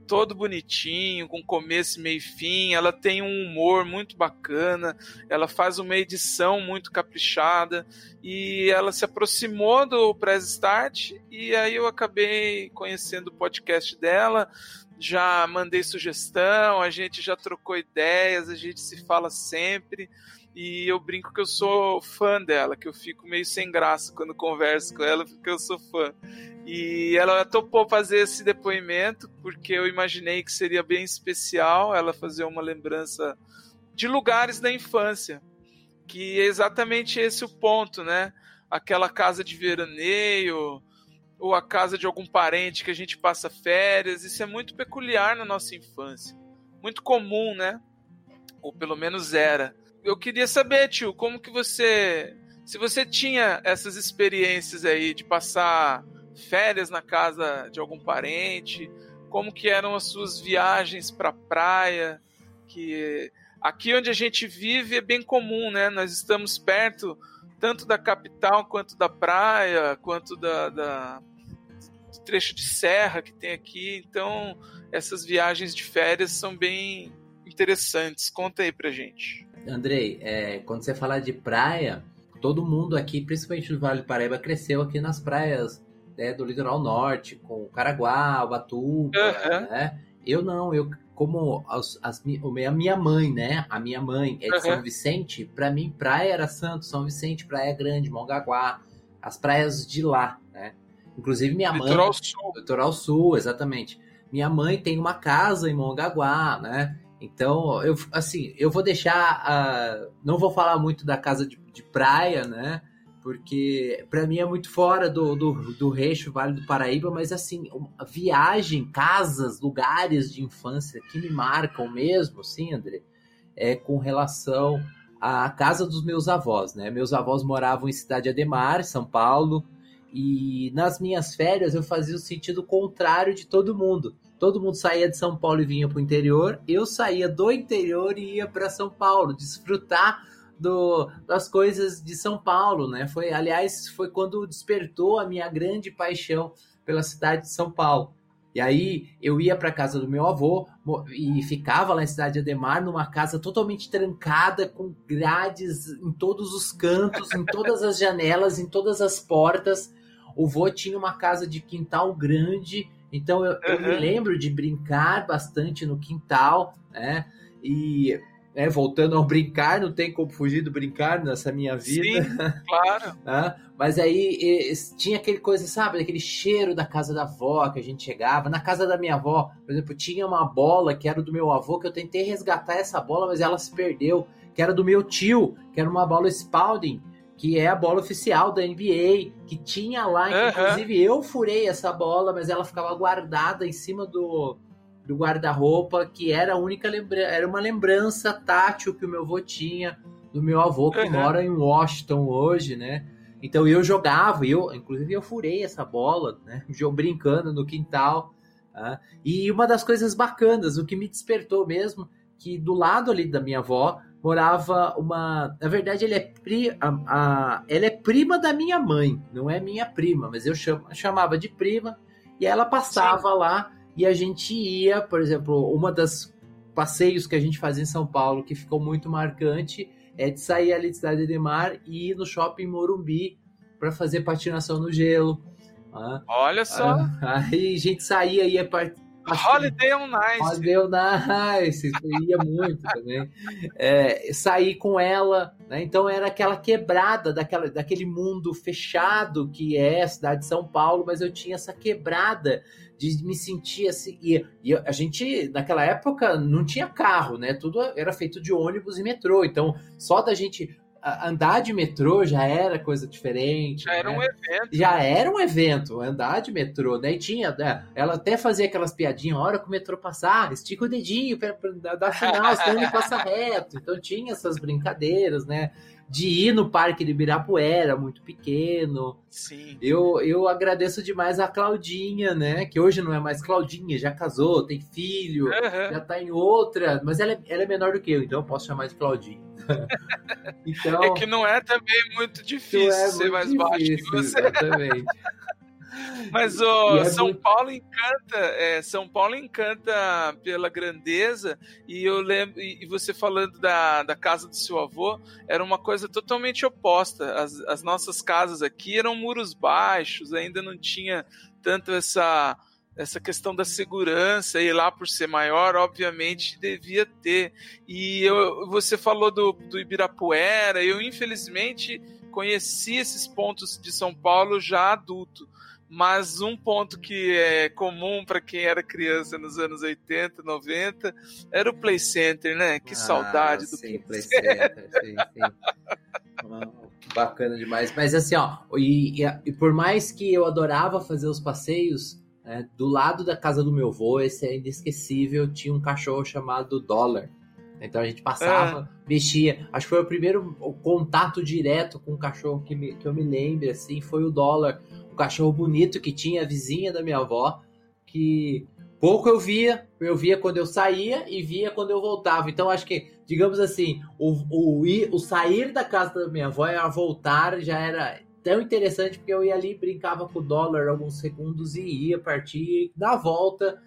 todo bonitinho, com começo, meio e fim. Ela tem um humor muito bacana, ela faz uma edição muito caprichada e ela se aproximou do Press Start e aí eu acabei conhecendo o podcast dela. Já mandei sugestão, a gente já trocou ideias, a gente se fala sempre e eu brinco que eu sou fã dela, que eu fico meio sem graça quando converso com ela, porque eu sou fã. E ela topou fazer esse depoimento, porque eu imaginei que seria bem especial ela fazer uma lembrança de lugares da infância, que é exatamente esse o ponto, né? Aquela casa de veraneio, ou a casa de algum parente que a gente passa férias, isso é muito peculiar na nossa infância. Muito comum, né? Ou pelo menos era eu queria saber, tio, como que você. Se você tinha essas experiências aí de passar férias na casa de algum parente, como que eram as suas viagens para praia, que aqui onde a gente vive é bem comum, né? Nós estamos perto tanto da capital quanto da praia, quanto da, da do trecho de serra que tem aqui. Então, essas viagens de férias são bem interessantes. Conta aí pra gente. Andrei, é, quando você fala de praia, todo mundo aqui, principalmente no Vale do Paraíba, cresceu aqui nas praias né, do litoral norte, com Caraguá, Ubatuba, uhum. né? Eu não, eu como as, as, a minha mãe, né? A minha mãe é de uhum. São Vicente, para mim praia era Santo, São Vicente, Praia Grande, Mongaguá, as praias de lá, né? Inclusive minha mãe... Litoral Sul. Litoral Sul, exatamente. Minha mãe tem uma casa em Mongaguá, né? Então, eu, assim, eu vou deixar. Uh, não vou falar muito da casa de, de praia, né? Porque para mim é muito fora do, do, do Reixo, Vale do Paraíba, mas assim, viagem, casas, lugares de infância que me marcam mesmo, sim, André, é com relação à casa dos meus avós, né? Meus avós moravam em Cidade Ademar, São Paulo, e nas minhas férias eu fazia o sentido contrário de todo mundo todo mundo saía de São Paulo e vinha para o interior. Eu saía do interior e ia para São Paulo, desfrutar do, das coisas de São Paulo, né? Foi, aliás, foi quando despertou a minha grande paixão pela cidade de São Paulo. E aí eu ia para casa do meu avô e ficava lá em Cidade Ademar, numa casa totalmente trancada, com grades em todos os cantos, em todas as janelas, em todas as portas. O vô tinha uma casa de quintal grande então eu, uhum. eu, me lembro de brincar bastante no quintal, né? E é, voltando ao brincar, não tem como fugir do brincar nessa minha vida. Sim, claro. né? Mas aí tinha aquele coisa, sabe, aquele cheiro da casa da avó que a gente chegava. Na casa da minha avó, por exemplo, tinha uma bola que era do meu avô, que eu tentei resgatar essa bola, mas ela se perdeu, que era do meu tio, que era uma bola Spalding que é a bola oficial da NBA, que tinha lá, uhum. inclusive eu furei essa bola, mas ela ficava guardada em cima do, do guarda-roupa, que era a única lembrança, era uma lembrança tátil que o meu avô tinha do meu avô que uhum. mora em Washington hoje, né? Então eu jogava, eu, inclusive eu furei essa bola, né? Brincando no quintal. Tá? E uma das coisas bacanas, o que me despertou mesmo, que do lado ali da minha avó morava uma. Na verdade, ele é pri... a, a... ela é prima da minha mãe, não é minha prima, mas eu cham... chamava de prima. E ela passava Sim. lá e a gente ia, por exemplo, uma das passeios que a gente fazia em São Paulo que ficou muito marcante é de sair ali de Cidade de Mar e ir no shopping Morumbi para fazer patinação no gelo. Ah, Olha só! Ah, aí a gente saía, ia Holiday on Nice. Holiday on Nice, ia muito também. É, sair com ela, né? Então era aquela quebrada daquela, daquele mundo fechado que é a cidade de São Paulo, mas eu tinha essa quebrada de me sentir assim. E, e, a gente, naquela época, não tinha carro, né? Tudo era feito de ônibus e metrô. Então, só da gente andar de metrô já era coisa diferente. Já né? era um evento. Já era um evento, andar de metrô. Daí tinha, né? ela até fazia aquelas piadinhas, hora que o metrô passar, estica o dedinho para dar sinal, senão ele passa reto. Então tinha essas brincadeiras, né? de ir no Parque de Ibirapuera, muito pequeno. Sim. Eu, eu agradeço demais a Claudinha, né? Que hoje não é mais Claudinha, já casou, tem filho, uhum. já tá em outra, mas ela é, ela é menor do que eu, então eu posso chamar de Claudinha. então, é que não é também muito difícil é ser mais difícil, baixo que você. Exatamente. Mas o é São muito... Paulo encanta, é, São Paulo encanta pela grandeza e eu lembro e você falando da, da casa do seu avô era uma coisa totalmente oposta. As, as nossas casas aqui eram muros baixos, ainda não tinha tanto essa essa questão da segurança e lá por ser maior, obviamente devia ter. E eu, você falou do, do Ibirapuera, eu infelizmente conheci esses pontos de São Paulo já adulto. Mas um ponto que é comum para quem era criança nos anos 80, 90 era o Play Center, né? Que ah, saudade do sim, Play Center. sim, sim. Bacana demais. Mas assim, ó, e, e, e, por mais que eu adorava fazer os passeios, é, do lado da casa do meu avô, esse é inesquecível, tinha um cachorro chamado Dollar. Então a gente passava, é. mexia. Acho que foi o primeiro contato direto com o cachorro que, me, que eu me lembro, assim, foi o Dollar cachorro bonito que tinha a vizinha da minha avó, que pouco eu via, eu via quando eu saía e via quando eu voltava. Então acho que, digamos assim, o, o, ir, o sair da casa da minha avó e a voltar já era tão interessante porque eu ia ali, brincava com o dólar alguns segundos e ia partir. Na volta,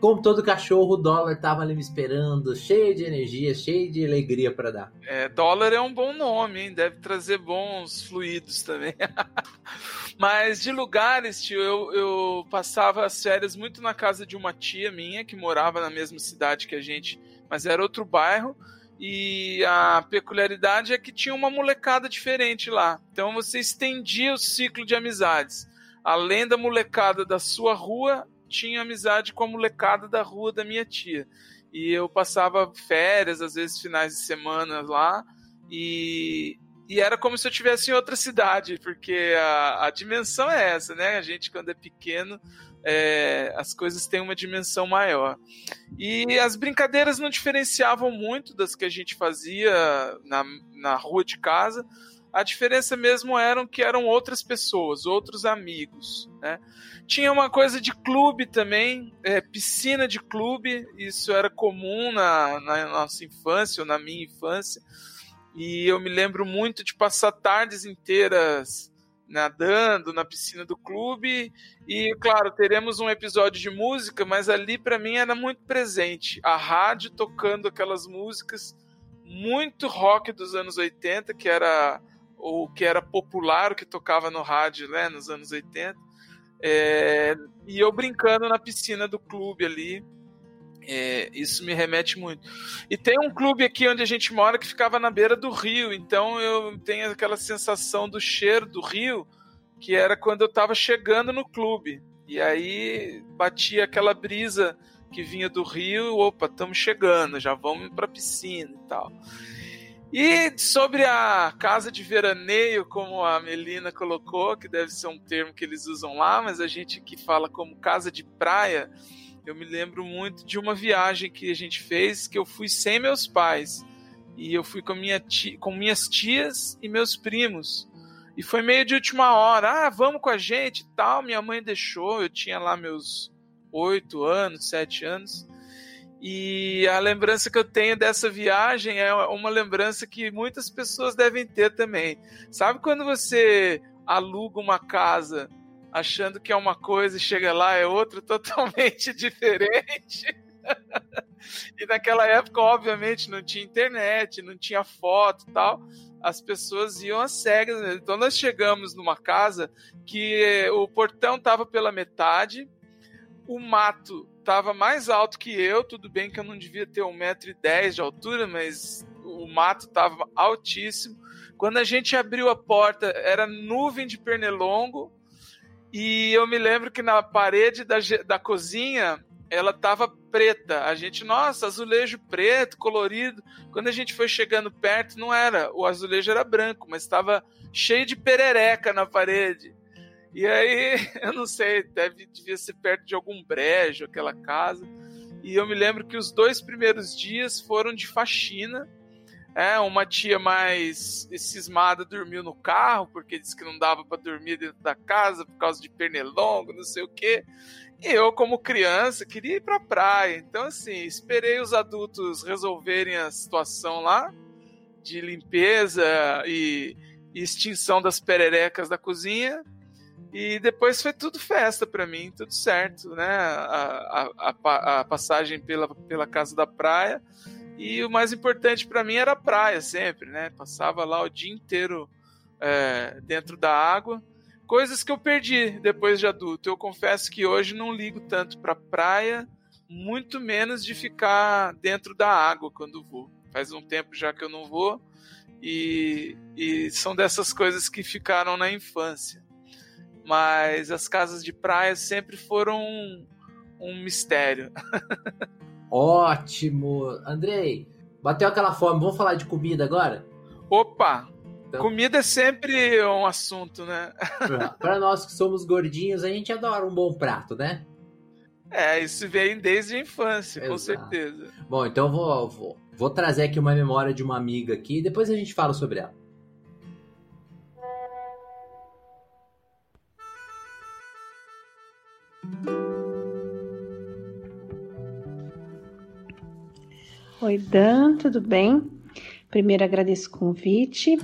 como todo cachorro, o dólar tava ali me esperando, cheio de energia, cheio de alegria para dar. É, dólar é um bom nome, hein? Deve trazer bons fluidos também. Mas de lugares, tio, eu, eu passava as férias muito na casa de uma tia minha que morava na mesma cidade que a gente, mas era outro bairro. E a peculiaridade é que tinha uma molecada diferente lá. Então você estendia o ciclo de amizades. Além da molecada da sua rua, tinha amizade com a molecada da rua da minha tia. E eu passava férias, às vezes finais de semana lá. E e era como se eu estivesse em outra cidade, porque a, a dimensão é essa, né? A gente, quando é pequeno, é, as coisas têm uma dimensão maior. E as brincadeiras não diferenciavam muito das que a gente fazia na, na rua de casa. A diferença mesmo eram que eram outras pessoas, outros amigos. Né? Tinha uma coisa de clube também, é, piscina de clube, isso era comum na, na nossa infância, ou na minha infância. E eu me lembro muito de passar tardes inteiras nadando na piscina do clube. E, claro, teremos um episódio de música, mas ali para mim era muito presente. A rádio tocando aquelas músicas muito rock dos anos 80, que era o que era popular, o que tocava no rádio né, nos anos 80. É, e eu brincando na piscina do clube ali. É, isso me remete muito. E tem um clube aqui onde a gente mora que ficava na beira do rio, então eu tenho aquela sensação do cheiro do rio, que era quando eu estava chegando no clube. E aí batia aquela brisa que vinha do rio, opa, estamos chegando, já vamos para a piscina e tal. E sobre a casa de veraneio, como a Melina colocou, que deve ser um termo que eles usam lá, mas a gente que fala como casa de praia, eu me lembro muito de uma viagem que a gente fez que eu fui sem meus pais. E eu fui com, minha tia, com minhas tias e meus primos. E foi meio de última hora. Ah, vamos com a gente e tal. Minha mãe deixou. Eu tinha lá meus oito anos, sete anos. E a lembrança que eu tenho dessa viagem é uma lembrança que muitas pessoas devem ter também. Sabe quando você aluga uma casa achando que é uma coisa e chega lá é outra totalmente diferente. e naquela época, obviamente, não tinha internet, não tinha foto e tal. As pessoas iam às cegas. Então nós chegamos numa casa que o portão estava pela metade, o mato tava mais alto que eu, tudo bem que eu não devia ter 1,10m de altura, mas o mato tava altíssimo. Quando a gente abriu a porta, era nuvem de pernilongo, e eu me lembro que na parede da, da cozinha ela tava preta. A gente, nossa, azulejo preto, colorido. Quando a gente foi chegando perto, não era. O azulejo era branco, mas estava cheio de perereca na parede. E aí, eu não sei, deve, devia ser perto de algum brejo, aquela casa. E eu me lembro que os dois primeiros dias foram de faxina. É, uma tia mais cismada dormiu no carro, porque disse que não dava para dormir dentro da casa por causa de pernilongo, não sei o quê. E eu, como criança, queria ir pra praia. Então, assim, esperei os adultos resolverem a situação lá de limpeza e, e extinção das pererecas da cozinha. E depois foi tudo festa para mim, tudo certo, né? A, a, a, a, passagem pela, pela casa da praia. E o mais importante para mim era a praia sempre, né? Passava lá o dia inteiro é, dentro da água. Coisas que eu perdi depois de adulto. Eu confesso que hoje não ligo tanto para praia, muito menos de ficar dentro da água quando vou. Faz um tempo já que eu não vou. E, e são dessas coisas que ficaram na infância mas as casas de praia sempre foram um, um mistério. Ótimo! Andrei, bateu aquela fome, vamos falar de comida agora? Opa! Então... Comida é sempre um assunto, né? Para nós que somos gordinhos, a gente adora um bom prato, né? É, isso vem desde a infância, Exato. com certeza. Bom, então vou, vou, vou trazer aqui uma memória de uma amiga aqui e depois a gente fala sobre ela. Oi, Dan, tudo bem? Primeiro agradeço o convite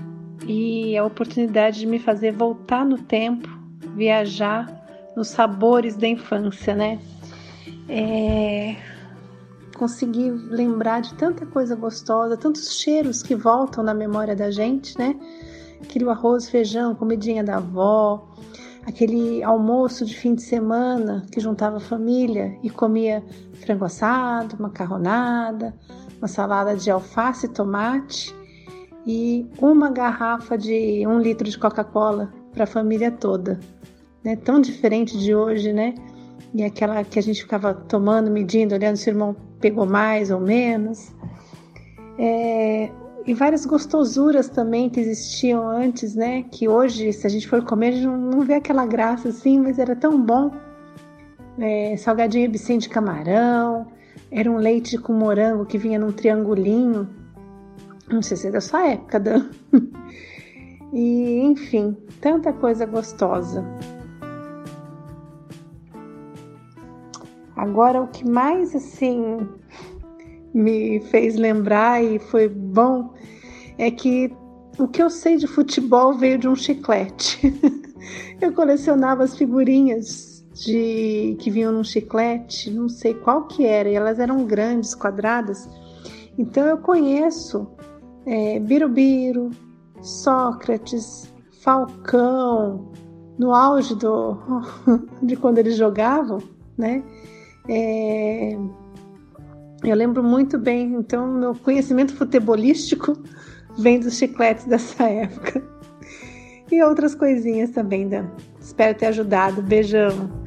e a oportunidade de me fazer voltar no tempo, viajar nos sabores da infância, né? É... Consegui lembrar de tanta coisa gostosa, tantos cheiros que voltam na memória da gente, né? Aquele arroz, feijão, comidinha da avó, aquele almoço de fim de semana que juntava a família e comia frango assado, macarronada, uma salada de alface e tomate e uma garrafa de um litro de Coca-Cola para a família toda. Né? Tão diferente de hoje, né? E aquela que a gente ficava tomando, medindo, olhando se o irmão pegou mais ou menos. É, e várias gostosuras também que existiam antes, né? Que hoje, se a gente for comer, a gente não vê aquela graça assim, mas era tão bom. É, salgadinho bicem de camarão, era um leite com morango que vinha num triangulinho. Não sei se é da sua época, Dan. e, enfim, tanta coisa gostosa. Agora, o que mais, assim, me fez lembrar e foi bom é que o que eu sei de futebol veio de um chiclete. eu colecionava as figurinhas de que vinham num chiclete, não sei qual que era, e elas eram grandes, quadradas. Então eu conheço é, Birubiru, Sócrates, Falcão, no auge do, de quando eles jogavam, né? É, eu lembro muito bem, então meu conhecimento futebolístico vem dos chicletes dessa época. E outras coisinhas também, Dan. Espero ter ajudado. Beijão.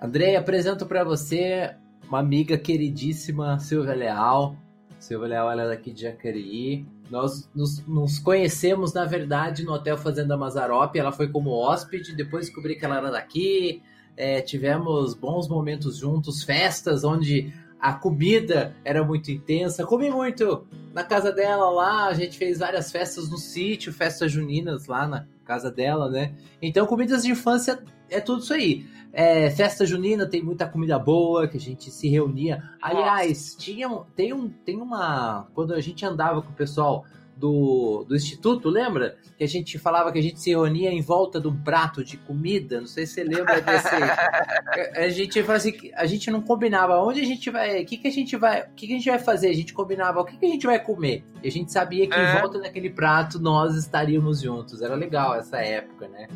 Andrei, apresento para você uma amiga queridíssima, Silvia Leal. Silvia Leal ela é daqui de Jacareí. Nós nos, nos, conhecemos, na verdade, no Hotel Fazenda Mazarope. Ela foi como hóspede, depois descobri que ela era daqui. É, tivemos bons momentos juntos, festas onde a comida era muito intensa. Comi muito na casa dela lá. A gente fez várias festas no sítio, festas juninas lá na casa dela, né? Então, comidas de infância é tudo isso aí. É, festa junina tem muita comida boa que a gente se reunia. Aliás, tinha, tem, um, tem uma. Quando a gente andava com o pessoal do, do Instituto, lembra? Que a gente falava que a gente se reunia em volta de um prato de comida. Não sei se você lembra desse. a gente fazia, a gente não combinava onde a gente vai. O que, que a gente vai. O que, que a gente vai fazer? A gente combinava o que, que a gente vai comer. E a gente sabia que É. em volta daquele prato nós estaríamos juntos. Era legal essa época, né?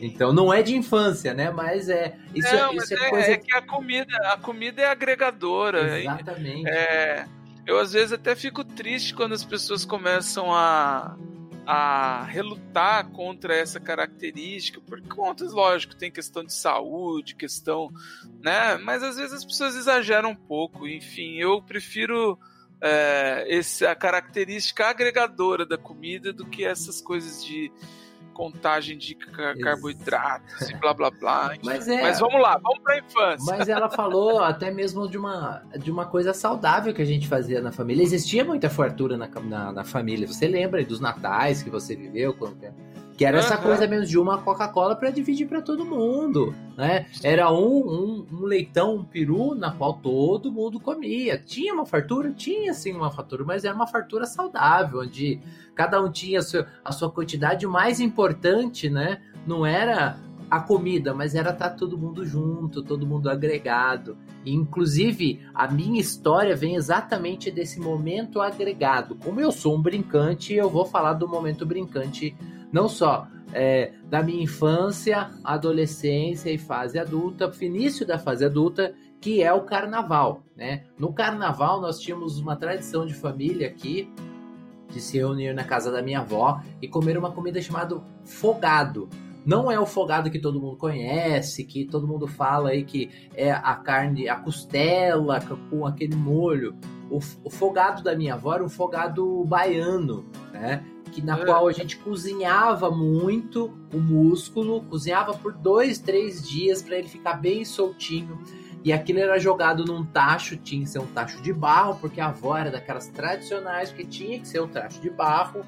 Então não é de infância, né? Mas é. Isso, Não, é- mas isso é é, coisa. é que a comida, a comida é agregadora. Exatamente. É, eu às vezes até fico triste quando as pessoas começam a, a relutar contra essa característica, por contas, lógico, tem questão de saúde, questão, né? Mas às vezes as pessoas exageram um pouco. Enfim, eu prefiro é, esse, a característica agregadora da comida do que essas coisas de contagem de ca- carboidratos e blá blá blá. Mas é- Mas vamos lá, vamos pra infância. Mas ela falou até mesmo de uma, de uma coisa saudável que a gente fazia na família. Existia muita fartura na, na, na família. Você lembra dos natais que você viveu? quando- Que era essa Aham. coisa mesmo de uma Coca-Cola para dividir para todo mundo, né? Era um, um, um leitão, um peru na qual todo mundo comia. Tinha uma fartura? Tinha sim uma fartura, mas era uma fartura saudável, onde cada um tinha a sua, a sua quantidade. O mais importante, né? Não era a comida, mas era estar todo mundo junto, todo mundo agregado. E, inclusive, a minha história vem exatamente desse momento agregado. Como eu sou um brincante, eu vou falar do momento brincante, não só é, da minha infância, adolescência e fase adulta, início da fase adulta, que é o carnaval. Né? No carnaval, nós tínhamos uma tradição de família aqui, de se reunir na casa da minha avó e comer uma comida chamada fogado. Não é o fogado que todo mundo conhece, que todo mundo fala aí que é a carne, a costela com aquele molho. O, o fogado da minha avó era um fogado baiano, né? Que na É. qual a gente cozinhava muito o músculo, cozinhava por dois, três dias para ele ficar bem soltinho. E aquilo era jogado num tacho, tinha que ser um tacho de barro, porque a avó era daquelas tradicionais, que tinha que ser um tacho de barro,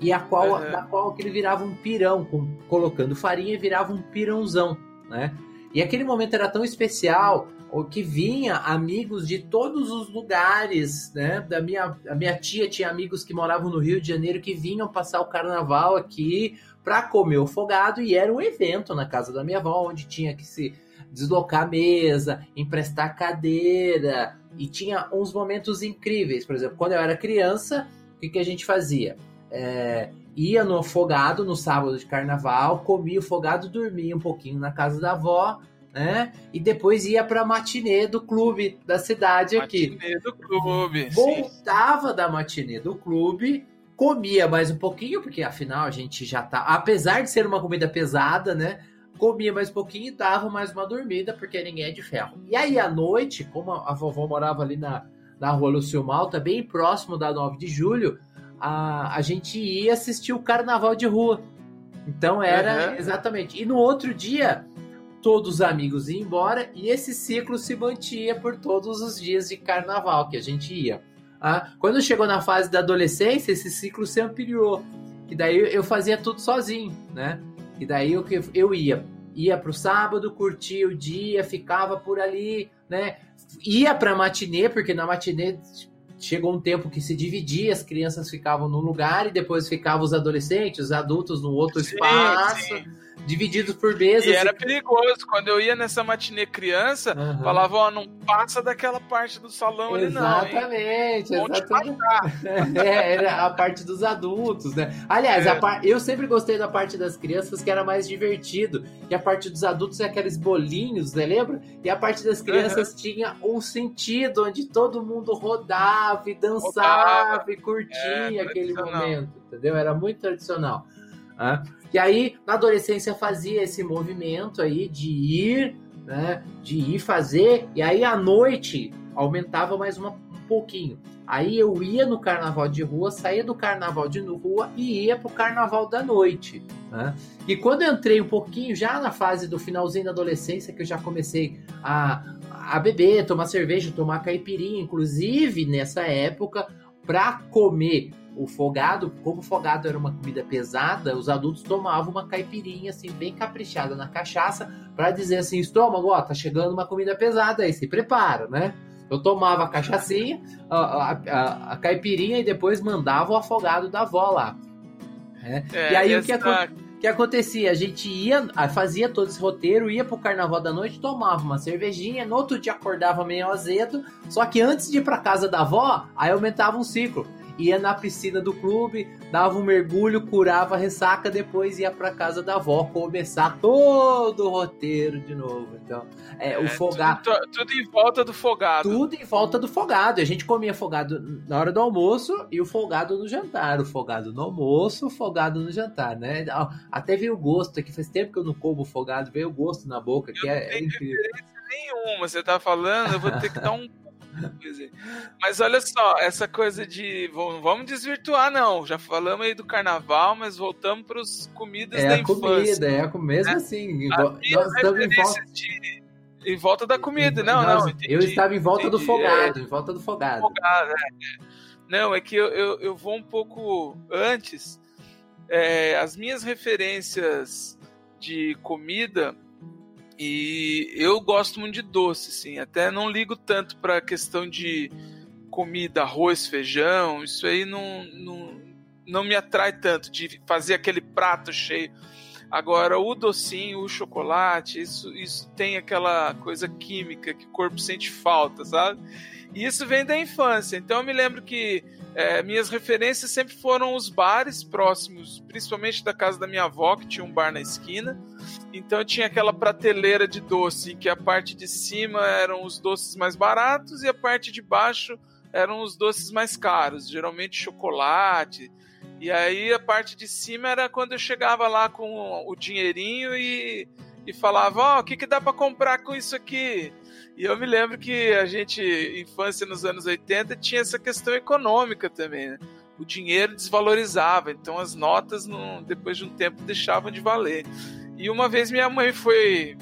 e a qual, Uhum. da qual aquele virava um pirão, com- colocando farinha virava um pirãozão, né? E aquele momento era tão especial, o que vinha amigos de todos os lugares, né? Da minha, a minha tia tinha amigos que moravam no Rio de Janeiro que vinham passar o carnaval aqui para comer o fogado e era um evento na casa da minha avó onde tinha que se deslocar a mesa, emprestar cadeira e tinha uns momentos incríveis. Por exemplo, quando eu era criança, o que, que a gente fazia? É, ia no fogado no sábado de carnaval, comia o fogado, dormia um pouquinho na casa da avó, né? E depois ia pra matinê do clube da cidade aqui. Matinê do clube. sim. Voltava da matinê do clube, comia mais um pouquinho, porque afinal a gente já tá. Apesar de ser uma comida pesada, né? Comia mais um pouquinho e dava mais uma dormida, porque ninguém é de ferro. E aí à noite, como a vovó morava ali na, na rua Lúcio Malta, bem próximo da 9 de julho, a, a gente ia assistir o carnaval de rua. Então era Uhum. exatamente. E no outro dia, todos os amigos iam embora e esse ciclo se mantinha por todos os dias de carnaval que a gente ia. Ah, quando chegou na fase da adolescência, esse ciclo se ampliou. Que daí eu fazia tudo sozinho, né? E daí eu, eu ia, ia pro sábado, curtia o dia, ficava por ali, né? Ia pra matinê, porque na matinê chegou um tempo que se dividia, as crianças ficavam num lugar e depois ficavam os adolescentes, os adultos num outro Sim, espaço, sim. Divididos por mesas. E era perigoso. Quando eu ia nessa matinê criança, Aham. falava, ó, não passa daquela parte do salão ali não, hein? Exatamente, exatamente. É, era a parte dos adultos, né? Aliás, É. par- eu sempre gostei da parte das crianças que era mais divertido. E a parte dos adultos é aqueles bolinhos, você lembra? E a parte das crianças tinha um sentido onde todo mundo rodava e dançava Rodava. e curtia É, aquele momento, entendeu? Era muito tradicional. né? E aí, na adolescência, fazia esse movimento aí de ir, né? De ir fazer, e aí à noite aumentava mais uma, um pouquinho. Aí eu ia no carnaval de rua, saía do carnaval de rua e ia pro carnaval da noite. Né? E quando eu entrei um pouquinho, já na fase do finalzinho da adolescência, que eu já comecei a, a beber, tomar cerveja, tomar caipirinha, inclusive nessa época, para comer o fogado, como o fogado era uma comida pesada, os adultos tomavam uma caipirinha assim bem caprichada na cachaça para dizer assim, estômago, ó, tá chegando uma comida pesada aí, se prepara, né? Eu tomava a cachaçinha, a, a, a, a caipirinha e depois mandava o afogado da avó lá. É. É, e aí essa- o que, que acontecia? A gente ia, fazia todo esse roteiro, ia pro carnaval da noite, tomava uma cervejinha, no outro dia acordava meio azedo, só que antes de ir pra casa da avó, aí aumentava um ciclo. Ia na piscina do clube, dava um mergulho, curava a ressaca, depois ia pra casa da avó começar todo o roteiro de novo. Então, é, o É, fogado. Tudo, tudo em volta do fogado. Tudo em volta do fogado. A gente comia fogado na hora do almoço e o folgado no jantar. O fogado no almoço, o fogado no jantar, né? Até veio o gosto aqui. Faz tempo que eu não como fogado, veio o gosto na boca, que é, é incrível. Nenhuma, você tá falando, eu vou ter que dar um. Mas olha só, essa coisa de. Vamos vamos desvirtuar, não. Já falamos aí do carnaval, mas voltamos para os comidas É da a comida, infância. é a com- mesmo assim. As igual- minhas Nós estamos em volta. de- em volta da comida, não, Nós- não. entendi, eu estava em volta do entendi, fogado, é. em volta do fogado. Fogado, é, é. Não, é que eu, eu, eu vou um pouco antes. É, as minhas referências de comida e eu gosto muito de doce, sim. Até não ligo tanto para a questão de comida, arroz, feijão. Isso aí não, não, não me atrai tanto de fazer aquele prato cheio. Agora, o docinho, o chocolate, isso, isso tem aquela coisa química que o corpo sente falta, sabe? E isso vem da infância. Então eu me lembro que é, minhas referências sempre foram os bares próximos, principalmente da casa da minha avó, que tinha um bar na esquina. Então tinha aquela prateleira de doce, que a parte de cima eram os doces mais baratos e a parte de baixo eram os doces mais caros, geralmente chocolate. E aí a parte de cima era quando eu chegava lá com o dinheirinho e, e falava, ó, o que, que dá para comprar com isso aqui? E eu me lembro que a gente, infância nos anos 80, tinha essa questão econômica também, né? O dinheiro desvalorizava, então as notas, não, depois de um tempo, deixavam de valer. E uma vez minha mãe foi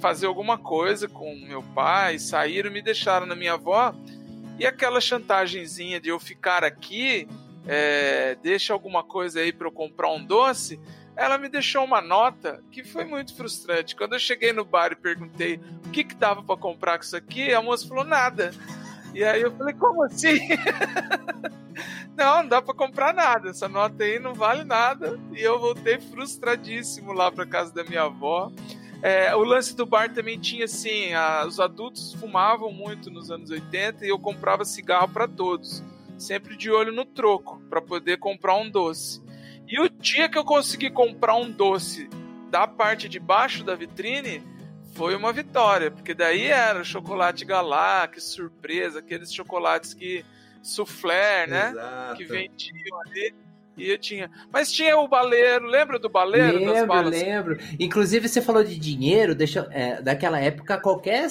fazer alguma coisa com meu pai, saíram, me deixaram na minha avó, e aquela chantagemzinha de eu ficar aqui, é, deixa alguma coisa aí para eu comprar um doce, ela me deixou uma nota que foi muito frustrante. Quando eu cheguei no bar e perguntei que que dava para comprar com isso aqui, a moça falou nada. E aí eu falei, como assim? não, não dá para comprar nada. Essa nota aí não vale nada. E eu voltei frustradíssimo lá para casa da minha avó. É, o lance do bar também tinha assim: a- os adultos fumavam muito nos anos 80 e eu comprava cigarro para todos, sempre de olho no troco, para poder comprar um doce. E o dia que eu consegui comprar um doce da parte de baixo da vitrine, foi uma vitória, porque daí era o chocolate Galac, surpresa, aqueles chocolates que soufflé, né? Exato. Que vendiam ali. E eu tinha. Mas tinha o baleiro, lembra do baleiro das Lembro, balas? lembro. Inclusive, você falou de dinheiro, deixa, é, daquela época, qualquer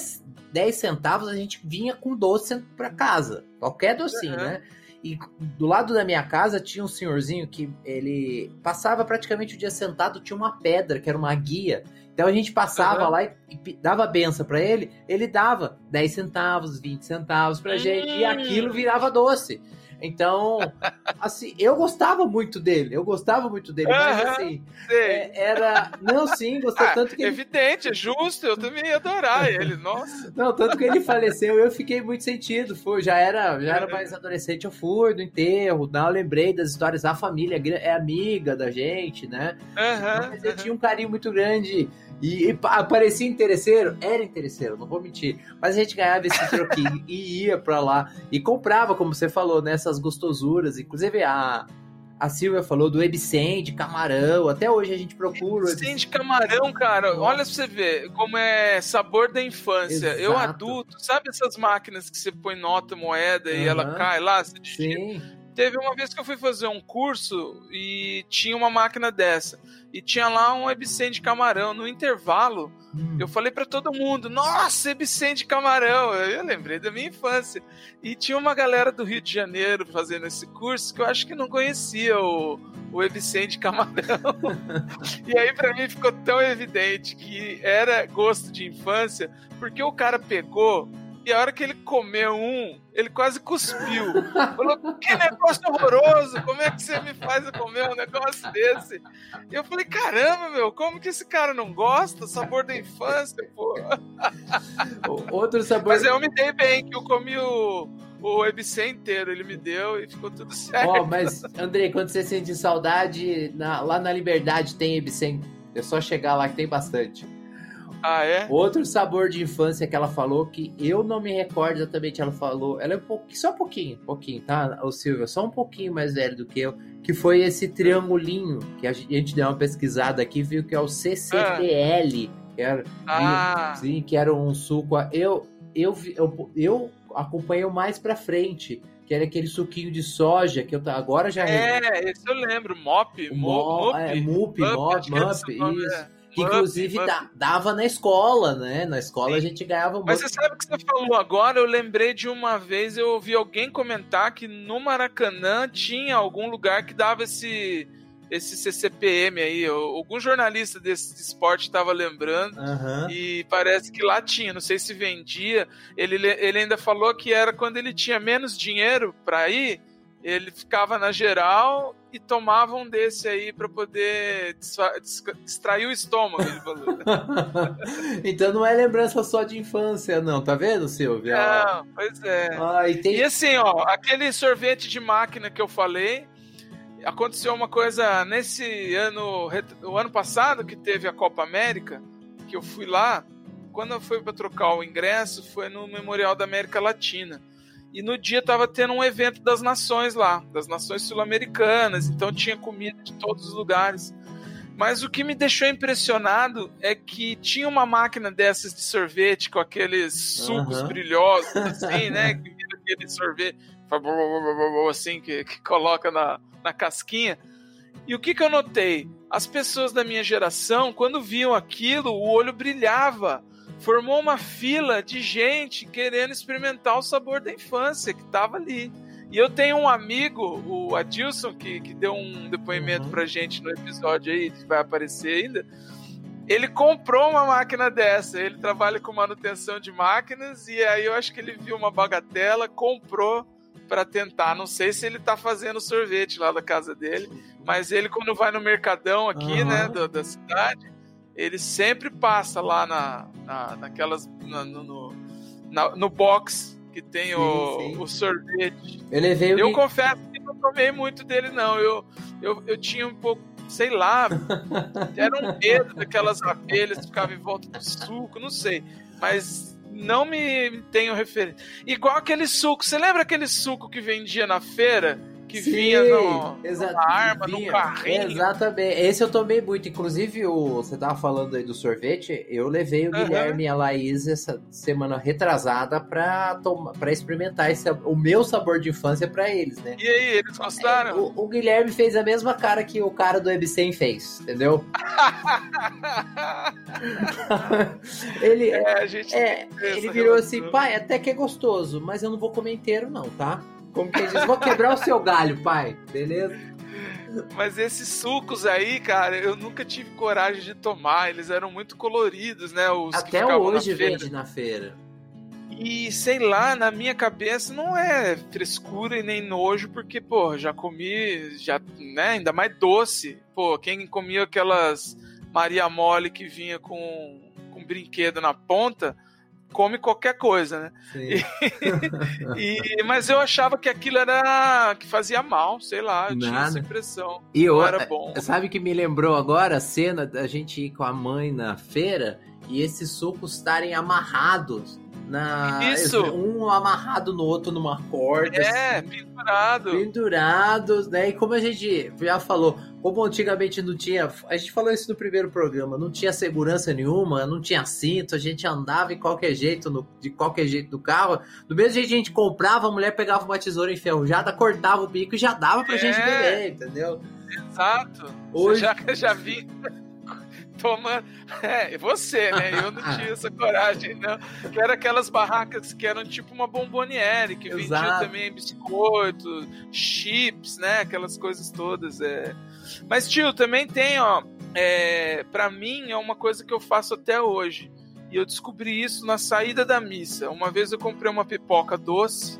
10 centavos a gente vinha com doce pra casa. Qualquer docinho, Uhum. né? E do lado da minha casa tinha um senhorzinho que ele passava praticamente o dia sentado, tinha uma pedra, que era uma guia. Então a gente passava Uhum. lá e, e dava benção pra ele, ele dava 10 centavos, 20 centavos pra gente, e Hum. aquilo virava doce. Então, assim, eu gostava muito dele, eu gostava muito dele, mas Aham, assim, é, era. Não, sim, gostei Ah, tanto que ele. Evidente, é justo, eu também ia adorar ele, nossa. Não, tanto que ele faleceu, eu fiquei muito sentido. Foi, já era, já era mais adolescente, eu fui do enterro, não, eu lembrei das histórias, a família é amiga da gente, né? Aham, Mas eu tinha um carinho muito grande. E, e pa- parecia interesseiro? Era interesseiro, não vou mentir. Mas a gente ganhava esse troquinho e ia pra lá. E comprava, como você falou, nessas gostosuras. Inclusive a, a Silvia falou do Ebicem, de camarão. Até hoje a gente procura o Sim, de camarão, cara. Olha pra você ver como é sabor da infância. Eu Exato. adulto, sabe essas máquinas que você põe nota, moeda e Aham. ela cai lá? Você? Sim. Teve uma vez que eu fui fazer um curso e tinha uma máquina dessa. E tinha lá um Ebicem de camarão. No intervalo, Hum. eu falei pra todo mundo: Nossa, Ebicem de camarão! Eu, eu lembrei da minha infância. E tinha uma galera do Rio de Janeiro fazendo esse curso que eu acho que não conhecia o, o de camarão. e aí pra mim ficou tão evidente que era gosto de infância, porque o cara pegou E a hora que ele comeu um, ele quase cuspiu. Falou, que negócio horroroso, como é que você me faz comer um negócio desse? E eu falei, caramba, meu, como que esse cara não gosta? Sabor da infância, pô. Outro sabor... Mas eu me dei bem, que eu comi o, o EBC inteiro, ele me deu e ficou tudo certo. Ó, oh, mas, André, quando você sente saudade, na, lá na Liberdade tem EBC. É só chegar lá que tem bastante. Ah, é? Outro sabor de infância que ela falou, que eu não me recordo exatamente, ela falou, ela é um pouquinho, só um pouquinho, pouquinho, tá, o Silvio, só um pouquinho mais velho do que eu, que foi esse triangulinho, que a gente deu uma pesquisada aqui, viu que é o CCTL, ah. que era, ah. sim, que era um suco, eu, eu, eu, eu acompanhei mais pra frente, que era aquele suquinho de soja, que eu agora já... É, esse eu lembro, Mop, Mop, é, Mup, Mop, Mop, isso... Que inclusive dava na escola, né? Na escola Sim. a gente ganhava muito. Mas você sabe o que você falou agora? Eu lembrei de uma vez, eu ouvi alguém comentar que no Maracanã tinha algum lugar que dava esse esse CCPM aí. Algum jornalista desse esporte estava lembrando uhum. e parece que lá tinha. Não sei se vendia. Ele, ele ainda falou que era quando ele tinha menos dinheiro para ir ele ficava na geral e tomava um desse aí para poder distrair o estômago, ele falou. então não é lembrança só de infância, não, tá vendo, Silvia? Não, pois é. Ah, e, tem... e assim, ó, aquele sorvete de máquina que eu falei, aconteceu uma coisa nesse ano, o ano passado que teve a Copa América, que eu fui lá, quando eu fui para trocar o ingresso, foi no Memorial da América Latina. E no dia tava tendo um evento das nações lá, das nações sul-americanas, então tinha comida de todos os lugares. Mas o que me deixou impressionado é que tinha uma máquina dessas de sorvete com aqueles sucos uhum. brilhosos, assim, né? Que vira aquele sorvete assim, que, que coloca na, na casquinha. E o que, que eu notei? As pessoas da minha geração, quando viam aquilo, o olho brilhava formou uma fila de gente querendo experimentar o sabor da infância que estava ali. E eu tenho um amigo, o Adilson, que, que deu um depoimento uhum. pra gente no episódio aí, que vai aparecer ainda. Ele comprou uma máquina dessa, ele trabalha com manutenção de máquinas, e aí eu acho que ele viu uma bagatela, comprou para tentar. Não sei se ele tá fazendo sorvete lá da casa dele, mas ele, quando vai no mercadão aqui, uhum. né, da, da cidade, ele sempre passa lá na, na naquelas na, no, no, na, no box que tem sim, o, sim. o sorvete. Ele veio eu confesso que não tomei muito dele não. Eu, eu, eu tinha um pouco, sei lá, era um medo daquelas abelhas que ficavam em volta do suco, não sei. Mas não me tenho referência. Igual aquele suco. Você lembra aquele suco que vendia na feira? Que Sim, vinha no, numa arma, vinha, no carrinho. Exatamente. Esse eu tomei muito. Inclusive, o, você tava falando aí do sorvete. Eu levei o uhum. Guilherme e a Laís essa semana retrasada pra, tomar, pra experimentar esse, o meu sabor de infância pra eles, né? E aí, eles gostaram? É, o, o, Guilherme fez a mesma cara que o cara do Ebsen fez, entendeu? ele é, é, ele virou assim, pai, até que é gostoso, mas eu não vou comer inteiro, não, tá? Como que diz? Vou quebrar o seu galho, pai. Beleza? Mas esses sucos aí, cara, eu nunca tive coragem de tomar. Eles eram muito coloridos, né? Os Até hoje na vende na feira. E sei lá, na minha cabeça não é frescura e nem nojo, porque, pô, já comi, já, né? Ainda mais doce. Pô, quem comia aquelas Maria Mole que vinha com, com brinquedo na ponta come qualquer coisa, né? E, e, mas eu achava que aquilo era que fazia mal, sei lá, eu tinha essa impressão. E eu, era bom. Sabe que me lembrou agora a cena da gente ir com a mãe na feira e esses sucos estarem amarrados na Isso. um amarrado no outro numa corda. É, assim, pendurado. Pendurados, né? E como a gente já falou, como antigamente não tinha. A gente falou isso no primeiro programa, não tinha segurança nenhuma, não tinha cinto, a gente andava em qualquer jeito, no, de qualquer jeito do carro. Do mesmo jeito que a gente comprava, a mulher pegava uma tesoura enferrujada, cortava o bico e já dava pra é. gente beber, entendeu? Exato. Hoje... Você já, já vi tomando. É, você, né? Eu não tinha essa coragem, não. Que era aquelas barracas que eram tipo uma bomboniere, que Exato. vendia também biscoito, chips, né? Aquelas coisas todas. É. Mas, tio, também tem, ó. É, para mim é uma coisa que eu faço até hoje. E eu descobri isso na saída da missa. Uma vez eu comprei uma pipoca doce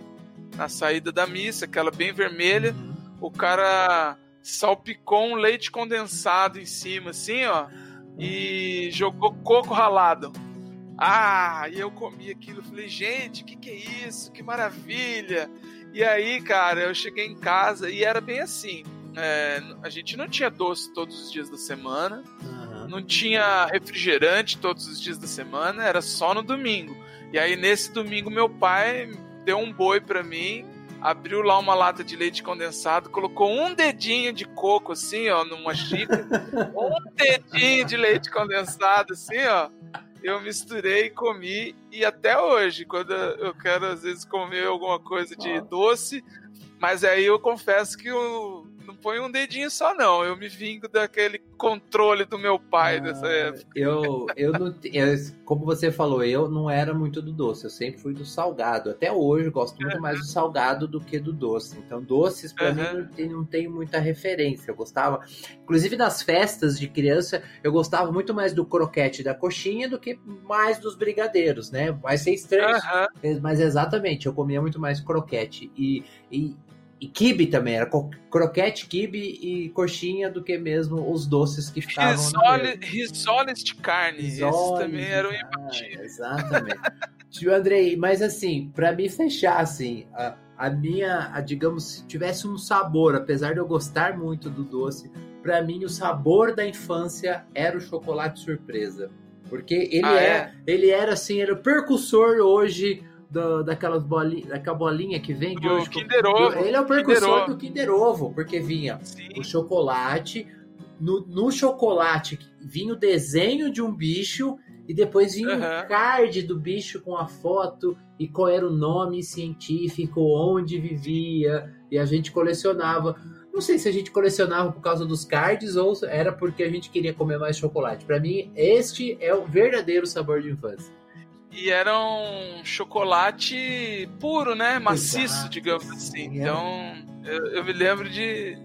na saída da missa, aquela bem vermelha. O cara salpicou um leite condensado em cima, assim, ó, e jogou coco ralado. Ah, e eu comi aquilo, falei, gente, o que, que é isso? Que maravilha! E aí, cara, eu cheguei em casa e era bem assim. É, a gente não tinha doce todos os dias da semana, uhum. não tinha refrigerante todos os dias da semana, era só no domingo. E aí, nesse domingo, meu pai deu um boi para mim, abriu lá uma lata de leite condensado, colocou um dedinho de coco, assim, ó, numa xícara, um dedinho de leite condensado, assim, ó. Eu misturei e comi. E até hoje, quando eu quero às vezes comer alguma coisa de doce, mas aí eu confesso que eu ponho um dedinho só, não. Eu me vingo daquele controle do meu pai ah, dessa época. Eu, eu não. Eu, como você falou, eu não era muito do doce. Eu sempre fui do salgado. Até hoje eu gosto muito uhum. mais do salgado do que do doce. Então, doces, para uhum. mim, não tem, não tem muita referência. Eu gostava. Inclusive, nas festas de criança, eu gostava muito mais do croquete da coxinha do que mais dos brigadeiros, né? Vai ser estranho. Uhum. Mas exatamente, eu comia muito mais croquete. E, e e kibe também, era croquete, kibe e coxinha do que mesmo os doces que ficavam Risole, Risoles de carne, risoles esses também eram imbatíveis. Exatamente. Tio Andrei, mas assim, para me fechar assim, a, a minha, a, digamos, se tivesse um sabor, apesar de eu gostar muito do doce, para mim o sabor da infância era o chocolate surpresa. Porque ele ah, é, é, ele era assim, era o percussor hoje do, daquelas bolinhas, daquela bolinha que vem de hoje. Kinder Ovo. Ele é o precursor do Kinder Ovo, porque vinha Sim. o chocolate, no, no, chocolate vinha o desenho de um bicho e depois vinha uhum. o card do bicho com a foto e qual era o nome científico, onde vivia, e a gente colecionava. Não sei se a gente colecionava por causa dos cards ou era porque a gente queria comer mais chocolate. Para mim, este é o verdadeiro sabor de infância. E era um chocolate puro, né? Maciço, Exato, digamos assim. É. Então, eu, eu, me lembro de,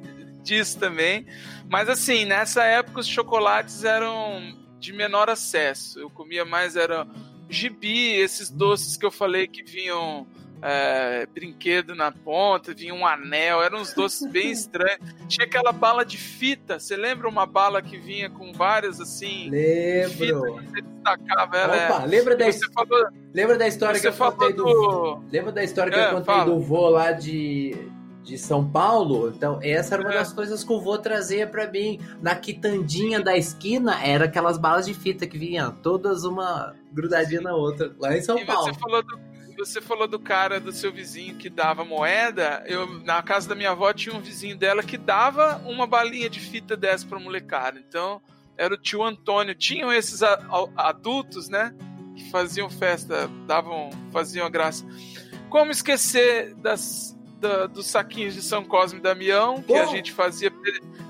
disso também. Mas assim, nessa época os chocolates eram de menor acesso. Eu comia mais, era gibi, esses doces que eu falei que vinham é, brinquedo na ponta, vinha um anel, eram uns doces bem estranhos. Tinha aquela bala de fita, você lembra uma bala que vinha com várias assim? Lembro. Fita, você destacava ela. Opa, lembra da, falou, lembra da história que eu contei do... do... Lembra da história que é, eu contei fala. do vô lá de de São Paulo. Então, essa era uma é. das coisas que o vô trazia para mim. Na quitandinha da esquina, era aquelas balas de fita que vinham todas uma grudadinha na outra, lá em São e Paulo. Você falou do você falou do cara do seu vizinho que dava moeda. Eu na casa da minha avó tinha um vizinho dela que dava uma balinha de fita dessa para molecada. Então era o tio Antônio. Tinham esses adultos, né, que faziam festa, davam, faziam a graça. Como esquecer das da, dos saquinhos de São Cosme e Damião, que a gente fazia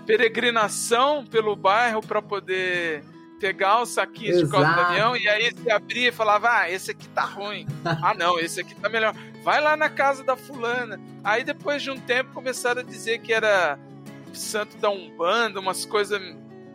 peregrinação pelo bairro para poder pegar os saquinhos Exato. de cola do caminhão e aí você abria e falava: Ah, esse aqui tá ruim. ah, não, esse aqui tá melhor. Vai lá na casa da fulana. Aí depois de um tempo começaram a dizer que era santo da Umbanda, umas coisas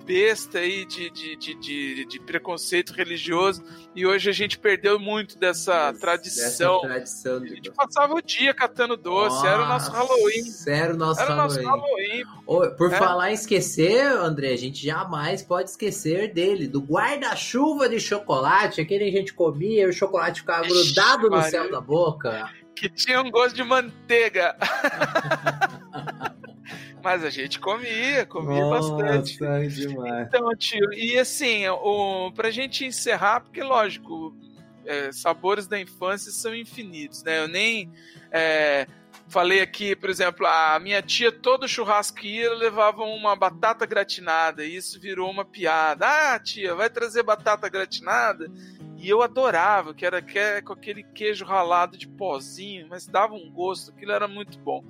besta aí de, de, de, de, de preconceito religioso e hoje a gente perdeu muito dessa Essa, tradição. Dessa tradição de... A gente passava o dia catando doce, Nossa, era o nosso Halloween. Era o nosso era Halloween. Nosso Halloween. por é. falar em esquecer, André, a gente jamais pode esquecer dele, do guarda-chuva de chocolate, aquele que a gente comia e o chocolate ficava Ixi, grudado no céu da boca. Que tinha um gosto de manteiga. Mas a gente comia, comia Nossa, bastante. demais. Então, tio, e assim, o, pra gente encerrar, porque lógico, é, sabores da infância são infinitos, né? Eu nem é, falei aqui, por exemplo, a minha tia, todo churrasco que ia, levava uma batata gratinada, e isso virou uma piada. Ah, tia, vai trazer batata gratinada? E eu adorava, que era que, com aquele queijo ralado de pozinho, mas dava um gosto, aquilo era muito bom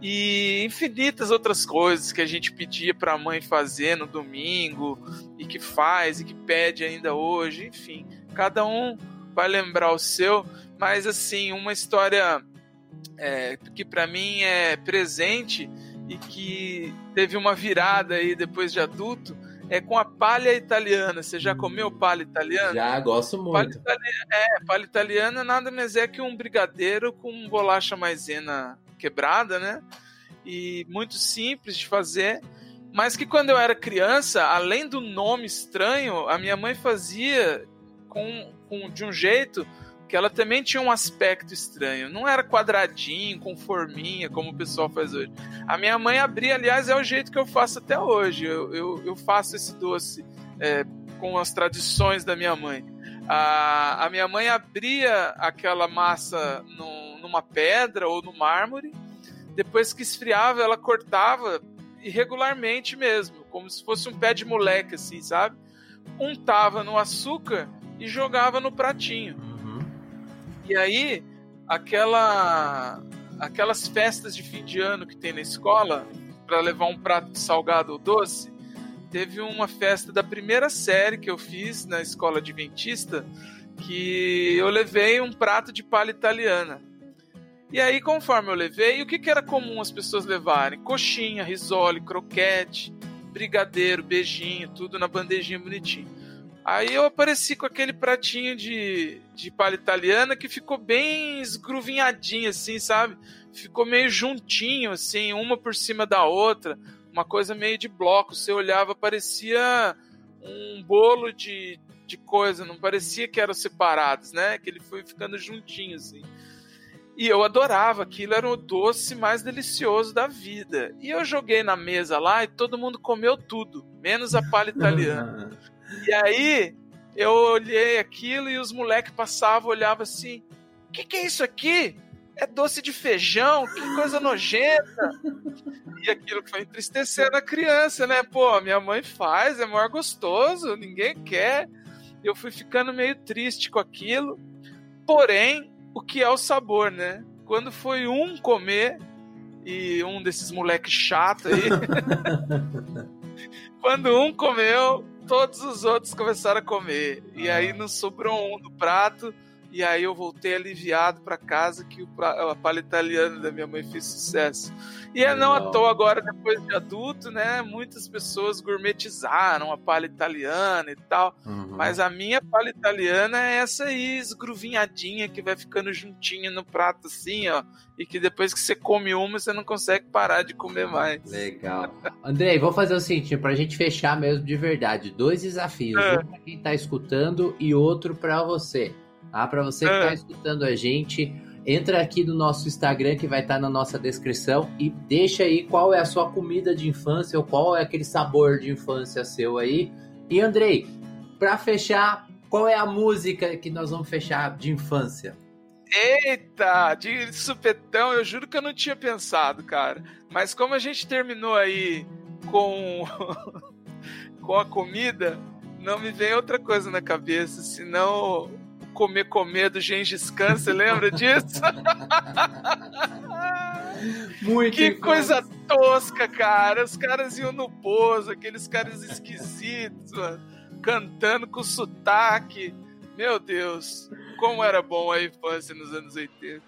e infinitas outras coisas que a gente pedia para a mãe fazer no domingo e que faz e que pede ainda hoje, enfim, cada um vai lembrar o seu, mas assim uma história é, que para mim é presente e que teve uma virada aí depois de adulto é com a palha italiana. Você já comeu palha italiana? Já, gosto Palha muito. italiana, é, palha italiana nada mais é que um brigadeiro com bolacha maisena quebrada, né? E muito simples de fazer. Mas que quando eu era criança, além do nome estranho, a minha mãe fazia com, com de um jeito que ela também tinha um aspecto estranho. Não era quadradinho, com forminha, como o pessoal faz hoje. A minha mãe abria, aliás, é o jeito que eu faço até hoje. Eu, eu, eu faço esse doce é, com as tradições da minha mãe. A, a minha mãe abria aquela massa no, numa pedra ou no mármore. Depois que esfriava, ela cortava irregularmente mesmo, como se fosse um pé de moleque, assim, sabe? Untava no açúcar e jogava no pratinho. Uhum. E aí, aquela aquelas festas de fim de ano que tem na escola para levar um prato de salgado ou doce, teve uma festa da primeira série que eu fiz na escola adventista que eu levei um prato de palha italiana. E aí, conforme eu levei, o que, que era comum as pessoas levarem? Coxinha, risole, croquete, brigadeiro, beijinho, tudo na bandejinha bonitinho. Aí eu apareci com aquele pratinho de, de palha italiana que ficou bem esgruvinhadinho, assim, sabe? Ficou meio juntinho, assim, uma por cima da outra, uma coisa meio de bloco. Você olhava, parecia um bolo de, de coisa, não parecia que eram separados, né? Que ele foi ficando juntinho, assim. E eu adorava, aquilo era o doce mais delicioso da vida. E eu joguei na mesa lá e todo mundo comeu tudo, menos a palha italiana. E aí eu olhei aquilo e os moleques passavam, olhavam assim: o que, que é isso aqui? É doce de feijão, que coisa nojenta. E aquilo foi entristecendo a criança, né? Pô, minha mãe faz, é maior gostoso, ninguém quer. Eu fui ficando meio triste com aquilo. Porém, o que é o sabor, né? Quando foi um comer, e um desses moleques chato aí, quando um comeu, todos os outros começaram a comer. E aí não sobrou um do prato. E aí eu voltei aliviado para casa que o a palha italiana da minha mãe fez sucesso. E é não à toa agora, depois de adulto, né? Muitas pessoas gourmetizaram a palha italiana e tal. Uhum. Mas a minha palha italiana é essa aí, esgruvinhadinha, que vai ficando juntinha no prato assim, ó. E que depois que você come uma, você não consegue parar de comer mais. Legal. Andrei, vou fazer o seguinte, pra gente fechar mesmo de verdade. Dois desafios. É. Um pra quem tá escutando e outro pra você. Tá? Pra você que É. tá escutando a gente, entra aqui no nosso Instagram que vai estar na nossa descrição e deixa aí qual é a sua comida de infância ou qual é aquele sabor de infância seu aí. E Andrei, pra fechar, qual é a música que nós vamos fechar de infância? Eita, de supetão, eu juro que eu não tinha pensado, cara. Mas como a gente terminou aí com, com a comida, não me vem outra coisa na cabeça, senão comer comer do Gengis Khan, você lembra disso? Muito Que coisa tosca, cara. Os caras iam no pouso, aqueles caras esquisitos, mano, cantando com sotaque. Meu Deus, como era bom a infância nos anos 80.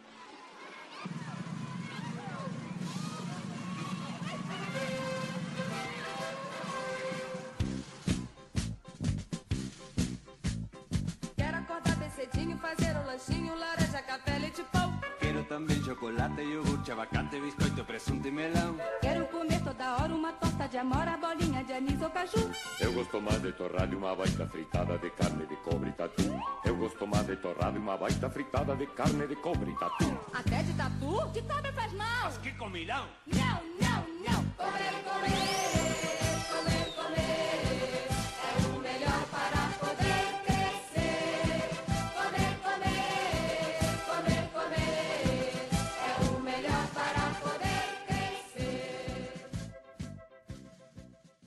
Cedinho, fazer um lanchinho, laranja, café, leite pão. Quero também chocolate, iogurte, abacate, biscoito, presunto e melão. Quero comer toda hora uma torta de amora, bolinha de anis ou caju. Eu gosto mais de torrada e uma baita fritada de carne de cobre e tatu. Eu gosto mais de torrada e uma baita fritada de carne de cobre e tatu. Até de tatu? De cobre faz mal. Mas que comilão! Não, não, não. Comer, comer.